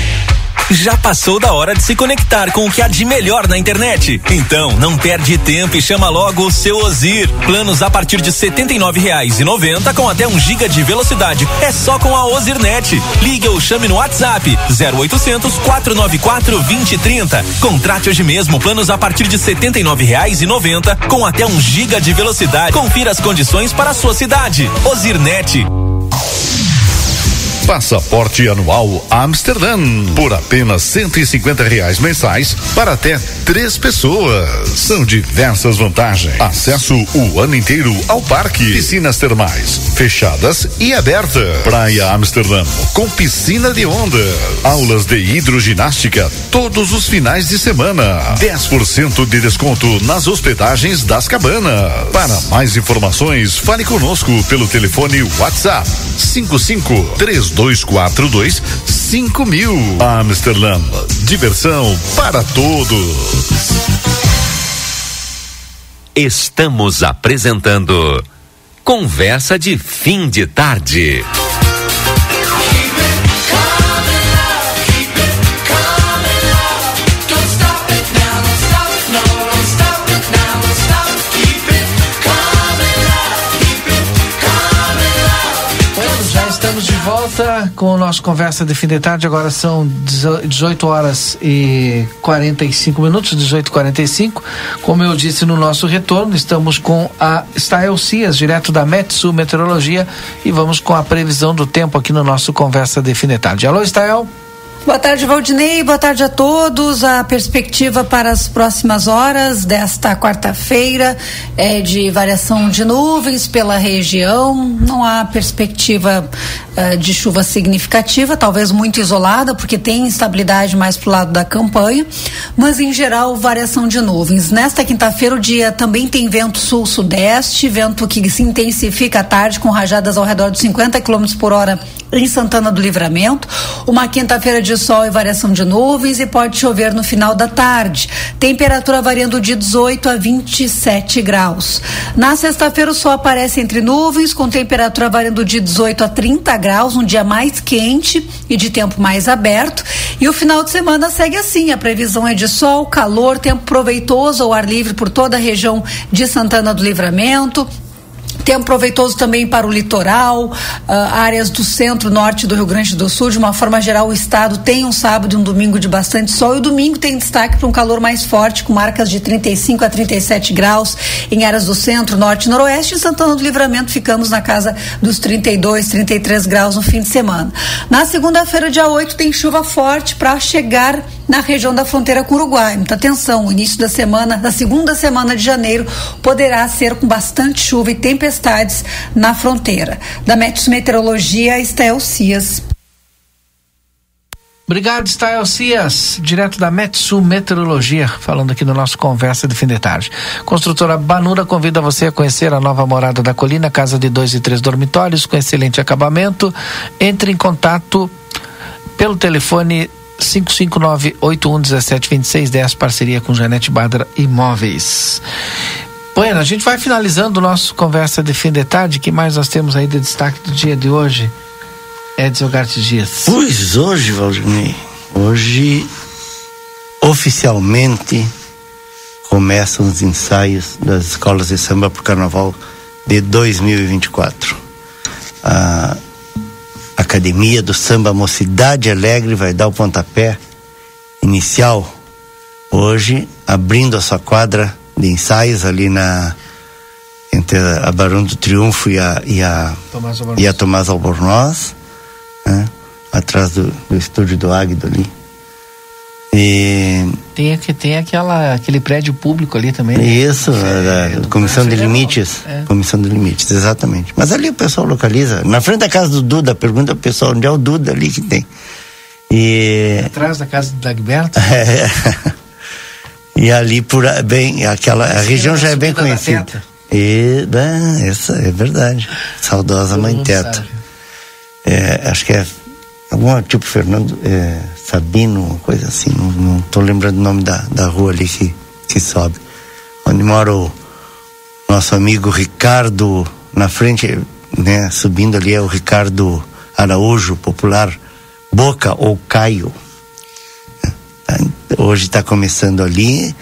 [SPEAKER 14] Já passou da hora de se conectar com o que há de melhor na internet? Então, não perde tempo e chama logo o seu Ozir. Planos a partir de R$ 79,90 com até um giga de velocidade. É só com a Ozirnet. Ligue ou chame no WhatsApp 0800 494 2030. Contrate hoje mesmo planos a partir de R$ 79,90 com até um giga de velocidade. Confira as condições para a sua cidade. Ozirnet.
[SPEAKER 15] Passaporte anual Amsterdã por apenas 150 reais mensais para até três pessoas. São diversas vantagens. Acesso o ano inteiro ao parque, piscinas termais fechadas e abertas. Praia Amsterdã com piscina de onda, aulas de hidroginástica todos os finais de semana. 10% de desconto nas hospedagens das cabanas. Para mais informações, fale conosco pelo telefone WhatsApp 55 3242 5000. Amsterdã, diversão para todos.
[SPEAKER 11] Estamos apresentando Conversa de Fim de Tarde.
[SPEAKER 1] Volta com o nosso Conversa de Fim de Tarde. Agora são 18 horas e 45 minutos, 18 e 45 Como eu disse no nosso retorno, estamos com a Stael Cias, direto da Metsu Meteorologia, e vamos com a previsão do tempo aqui no nosso Conversa de Fim de Tarde. Alô, Stael?
[SPEAKER 16] Boa tarde, Valdinei. Boa tarde a todos. A perspectiva para as próximas horas desta quarta-feira é de variação de nuvens pela região. Não há perspectiva uh, de chuva significativa, talvez muito isolada, porque tem instabilidade mais para o lado da campanha, mas em geral, variação de nuvens. Nesta quinta-feira, o dia também tem vento sul-sudeste, vento que se intensifica à tarde com rajadas ao redor de 50 km por hora em Santana do Livramento. Uma quinta-feira de sol e variação de nuvens e pode chover no final da tarde. Temperatura variando de 18 a 27 graus. Na sexta-feira o sol aparece entre nuvens com temperatura variando de 18 a 30 graus, um dia mais quente e de tempo mais aberto. E o final de semana segue assim. A previsão é de sol, calor, tempo proveitoso ao ar livre por toda a região de Santana do Livramento Tempo proveitoso também para o litoral, ah, áreas do centro, norte do Rio Grande do Sul. De uma forma geral, o estado tem um sábado e um domingo de bastante sol. E o domingo tem destaque para um calor mais forte, com marcas de 35 a 37 graus em áreas do centro, norte e noroeste. Em Santana do Livramento, ficamos na casa dos 32, 33 graus no fim de semana. Na segunda-feira, dia 8, tem chuva forte para chegar na região da fronteira com o Uruguai. Muita atenção, o início da semana, da segunda semana de janeiro, poderá ser com bastante chuva e tempestades na fronteira. Da Metis Meteorologia, Estel Cias.
[SPEAKER 1] Obrigado, Stael Cias, direto da Metsu Meteorologia, falando aqui no nosso Conversa de Fim de Tarde. Construtora Banura convida você a conhecer a nova morada da colina, casa de dois e três dormitórios, com excelente acabamento. Entre em contato pelo telefone 559-8117-2610, parceria com Janete Badra Imóveis. Bueno, a gente vai finalizando o nosso Conversa de Fim de Tarde. que mais nós temos aí de destaque do dia de hoje? Edson Garte Dias.
[SPEAKER 2] Pois hoje, Valdinei, hoje oficialmente começam os ensaios das escolas de samba para o carnaval de 2024. A Academia do Samba Mocidade Alegre vai dar o pontapé inicial hoje, abrindo a sua quadra de ensaios ali na entre a Barão do Triunfo e a e a
[SPEAKER 1] Tomás Albornoz.
[SPEAKER 2] e a Tomás Albornoz, né? atrás do, do estúdio do Águido ali. E
[SPEAKER 1] Tem, tem aquela, aquele prédio público ali também. né?
[SPEAKER 2] isso, a, a Comissão de. Limites.
[SPEAKER 1] É.
[SPEAKER 2] Comissão de Limites, exatamente. Mas ali o pessoal localiza. Na frente da casa do Duda, pergunta pro pessoal onde é o Duda ali que tem. E.
[SPEAKER 1] Atrás da casa do Dagberto.
[SPEAKER 2] É. E ali por bem, aquela a região já é bem
[SPEAKER 1] da
[SPEAKER 2] conhecida. E bem, essa é verdade. Saudosa
[SPEAKER 1] Todo
[SPEAKER 2] mãe Teta. É, acho que é alguma tipo Fernando é, Sabino, uma coisa assim. Não, não tô lembrando o nome da, da rua ali que, que sobe. Onde mora o nosso amigo Ricardo na frente, né? Subindo ali é o Ricardo Araújo, popular Boca ou Caio. Tá? Hoje está começando ali,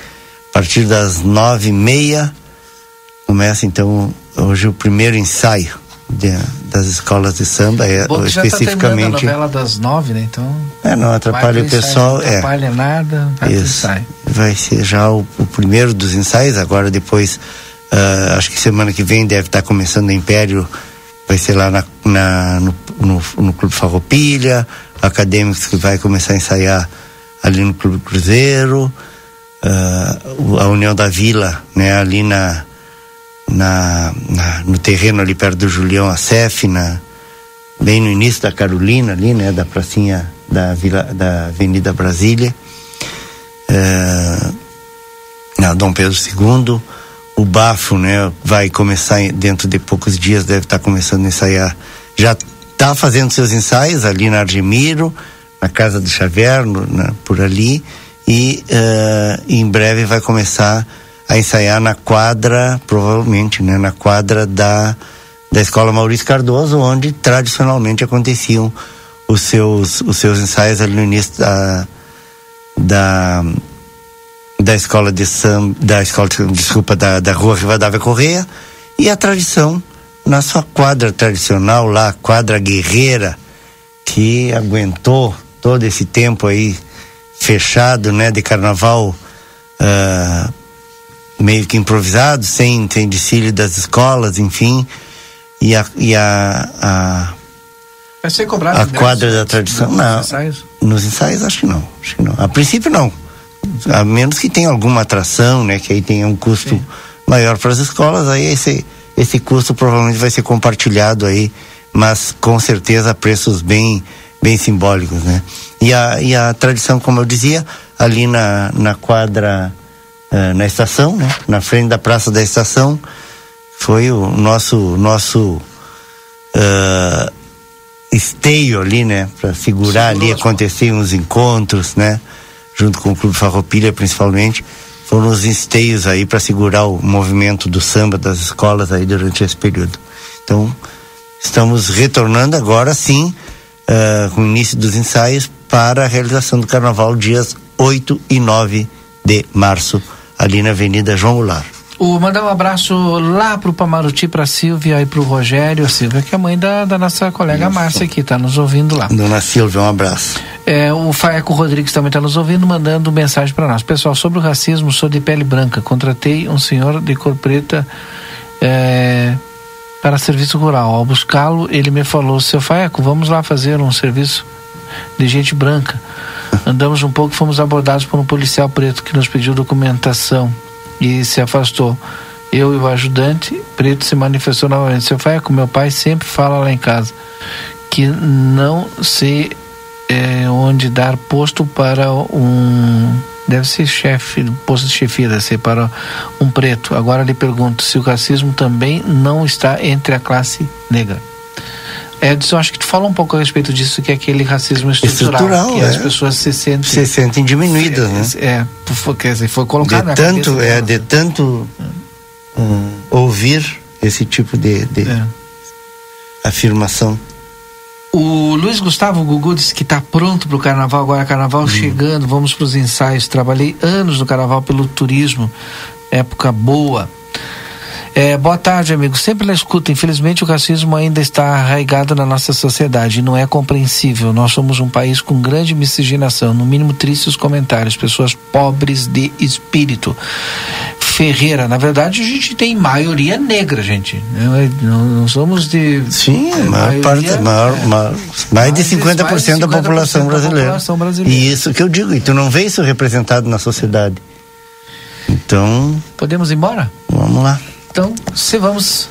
[SPEAKER 2] a partir das nove e meia, começa então hoje o primeiro ensaio de- das escolas de samba, é,
[SPEAKER 1] Bom, que já tá a
[SPEAKER 2] especificamente.
[SPEAKER 1] novela das nove, né? Então.
[SPEAKER 2] é, não atrapalha o
[SPEAKER 1] ensaio,
[SPEAKER 2] pessoal.
[SPEAKER 1] Não
[SPEAKER 2] é.
[SPEAKER 1] atrapalha nada, vai
[SPEAKER 2] Isso. Vai ser já o, o primeiro dos ensaios, agora depois, ah, acho que semana que vem deve estar começando o Império, vai ser lá na, na- no, no, no Clube Farroupilha, Acadêmicos que vai começar a ensaiar ali no Clube Cruzeiro, o- a União da Vila, né, ali na, na, na- no terreno ali perto do Julião Acef, na, bem no início da Carolina ali, né, da pracinha da Vila, da Avenida Brasília é, na Dom Pedro II. O Bafo, né, vai começar dentro de poucos dias, deve estar começando a ensaiar. Já está fazendo seus ensaios ali na Argemiro, na Casa do Xavier, no- na- por ali, e eh, em breve vai começar a ensaiar na quadra, provavelmente, né, na quadra da, da Escola Maurício Cardoso, onde tradicionalmente aconteciam os seus, os seus ensaios ali no início da, da da escola de samba, da escola, desculpa, da, da rua Rivadavia Correia e a tradição na sua quadra tradicional lá, quadra guerreira, que aguentou todo esse tempo aí fechado, né, de carnaval ah, meio que improvisado, sem, sem desfile das escolas, enfim, e a, e a, a
[SPEAKER 1] Vai ser cobrado
[SPEAKER 2] a quadra da
[SPEAKER 1] nos
[SPEAKER 2] tradição, não.
[SPEAKER 1] ensaios?
[SPEAKER 2] Nos ensaios acho que não, acho que não. A princípio não. A menos que tenha alguma atração, né, que aí tenha um custo maior para as escolas, aí esse esse custo provavelmente vai ser compartilhado aí, mas com certeza a preços bem bem simbólicos, né? E a e a tradição, como eu dizia, ali na na quadra eh, na estação, né, na frente da praça da estação, foi o nosso nosso ah, esteio ali, né? Para segurar ali, aconteciam os encontros, né? Junto com o Clube Farroupilha, principalmente. Foram os esteios aí para segurar o movimento do samba das escolas aí durante esse período. Então, estamos retornando agora sim, ah, com o início dos ensaios, para a realização do carnaval dias 8 e 9 de março, ali na Avenida João Goulart.
[SPEAKER 1] O, mandar um abraço lá pro Pamaruti, pra Silvia e pro Rogério. A Silvia, que é a mãe da, da nossa colega Márcia aqui, tá nos ouvindo lá.
[SPEAKER 2] Dona Silvia, um abraço.
[SPEAKER 1] É, o Faeco Rodrigues também está nos ouvindo, mandando mensagem para nós. Pessoal, sobre o racismo, sou de pele branca. Contratei um senhor de cor preta é, para serviço rural. Ao buscá-lo, ele me falou: Seu Faeco, vamos lá fazer um serviço de gente branca. Andamos um pouco, fomos abordados por um policial preto que nos pediu documentação e se afastou. Eu e o ajudante preto se manifestou novamente. Seu Faeco, meu pai sempre fala lá em casa que não se é, onde dar posto para um deve ser chefe, posto de chefia deve ser para um preto. Agora lhe pergunto se o racismo também não está entre a classe negra. Edson, acho que tu fala um pouco a respeito disso, que é aquele racismo estrutural,
[SPEAKER 2] Estrutural,
[SPEAKER 1] que
[SPEAKER 2] é.
[SPEAKER 1] as pessoas se sentem
[SPEAKER 2] Se sentem diminuídas, né?
[SPEAKER 1] é, foi, quer dizer, foi colocado
[SPEAKER 2] de
[SPEAKER 1] na
[SPEAKER 2] tanto
[SPEAKER 1] cabeça
[SPEAKER 2] é de tanto hum, ouvir esse tipo de, de
[SPEAKER 1] É.
[SPEAKER 2] afirmação
[SPEAKER 1] O Luiz Gustavo Gugu disse que está pronto para o carnaval, agora carnaval chegando, vamos para os ensaios. Trabalhei anos no carnaval pelo turismo, época boa. É, boa tarde, amigo. Sempre na escuta. Infelizmente, o racismo ainda está arraigado na nossa sociedade e não é compreensível. Nós somos um país com grande miscigenação, no mínimo tristes comentários, pessoas pobres de espírito. Ferreira, na verdade, a gente tem maioria negra, gente. Não, não- não somos de.
[SPEAKER 2] Sim,
[SPEAKER 1] é,
[SPEAKER 2] maior parte, maior, maior- mais de 50%,
[SPEAKER 1] mais de
[SPEAKER 2] da população
[SPEAKER 1] 50% da
[SPEAKER 2] brasileira.
[SPEAKER 1] população brasileira.
[SPEAKER 2] E isso que eu digo, e tu não vê isso representado na sociedade. Então,
[SPEAKER 1] Podemos ir embora?
[SPEAKER 2] vamos lá.
[SPEAKER 1] Então, se vamos.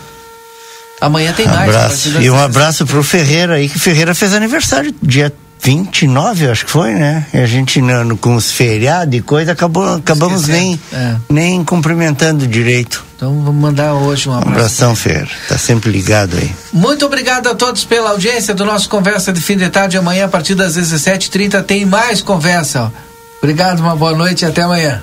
[SPEAKER 1] Amanhã tem mais.
[SPEAKER 2] abraço. E um
[SPEAKER 1] 16.
[SPEAKER 2] abraço pro Ferreira aí, que Ferreira fez aniversário dia 29, eu acho que foi, né? E a gente no, no- com os feriados e coisa acabou, acabamos nem,
[SPEAKER 1] É.
[SPEAKER 2] nem cumprimentando direito.
[SPEAKER 1] Então vamos mandar hoje um
[SPEAKER 2] Um
[SPEAKER 1] abraço.
[SPEAKER 2] abração, Ferreira. Tá sempre ligado aí.
[SPEAKER 1] Muito obrigado a todos pela audiência do nosso Conversa de Fim de Tarde. Amanhã, a partir das 17h30, tem mais conversa. Obrigado, uma boa noite e até amanhã.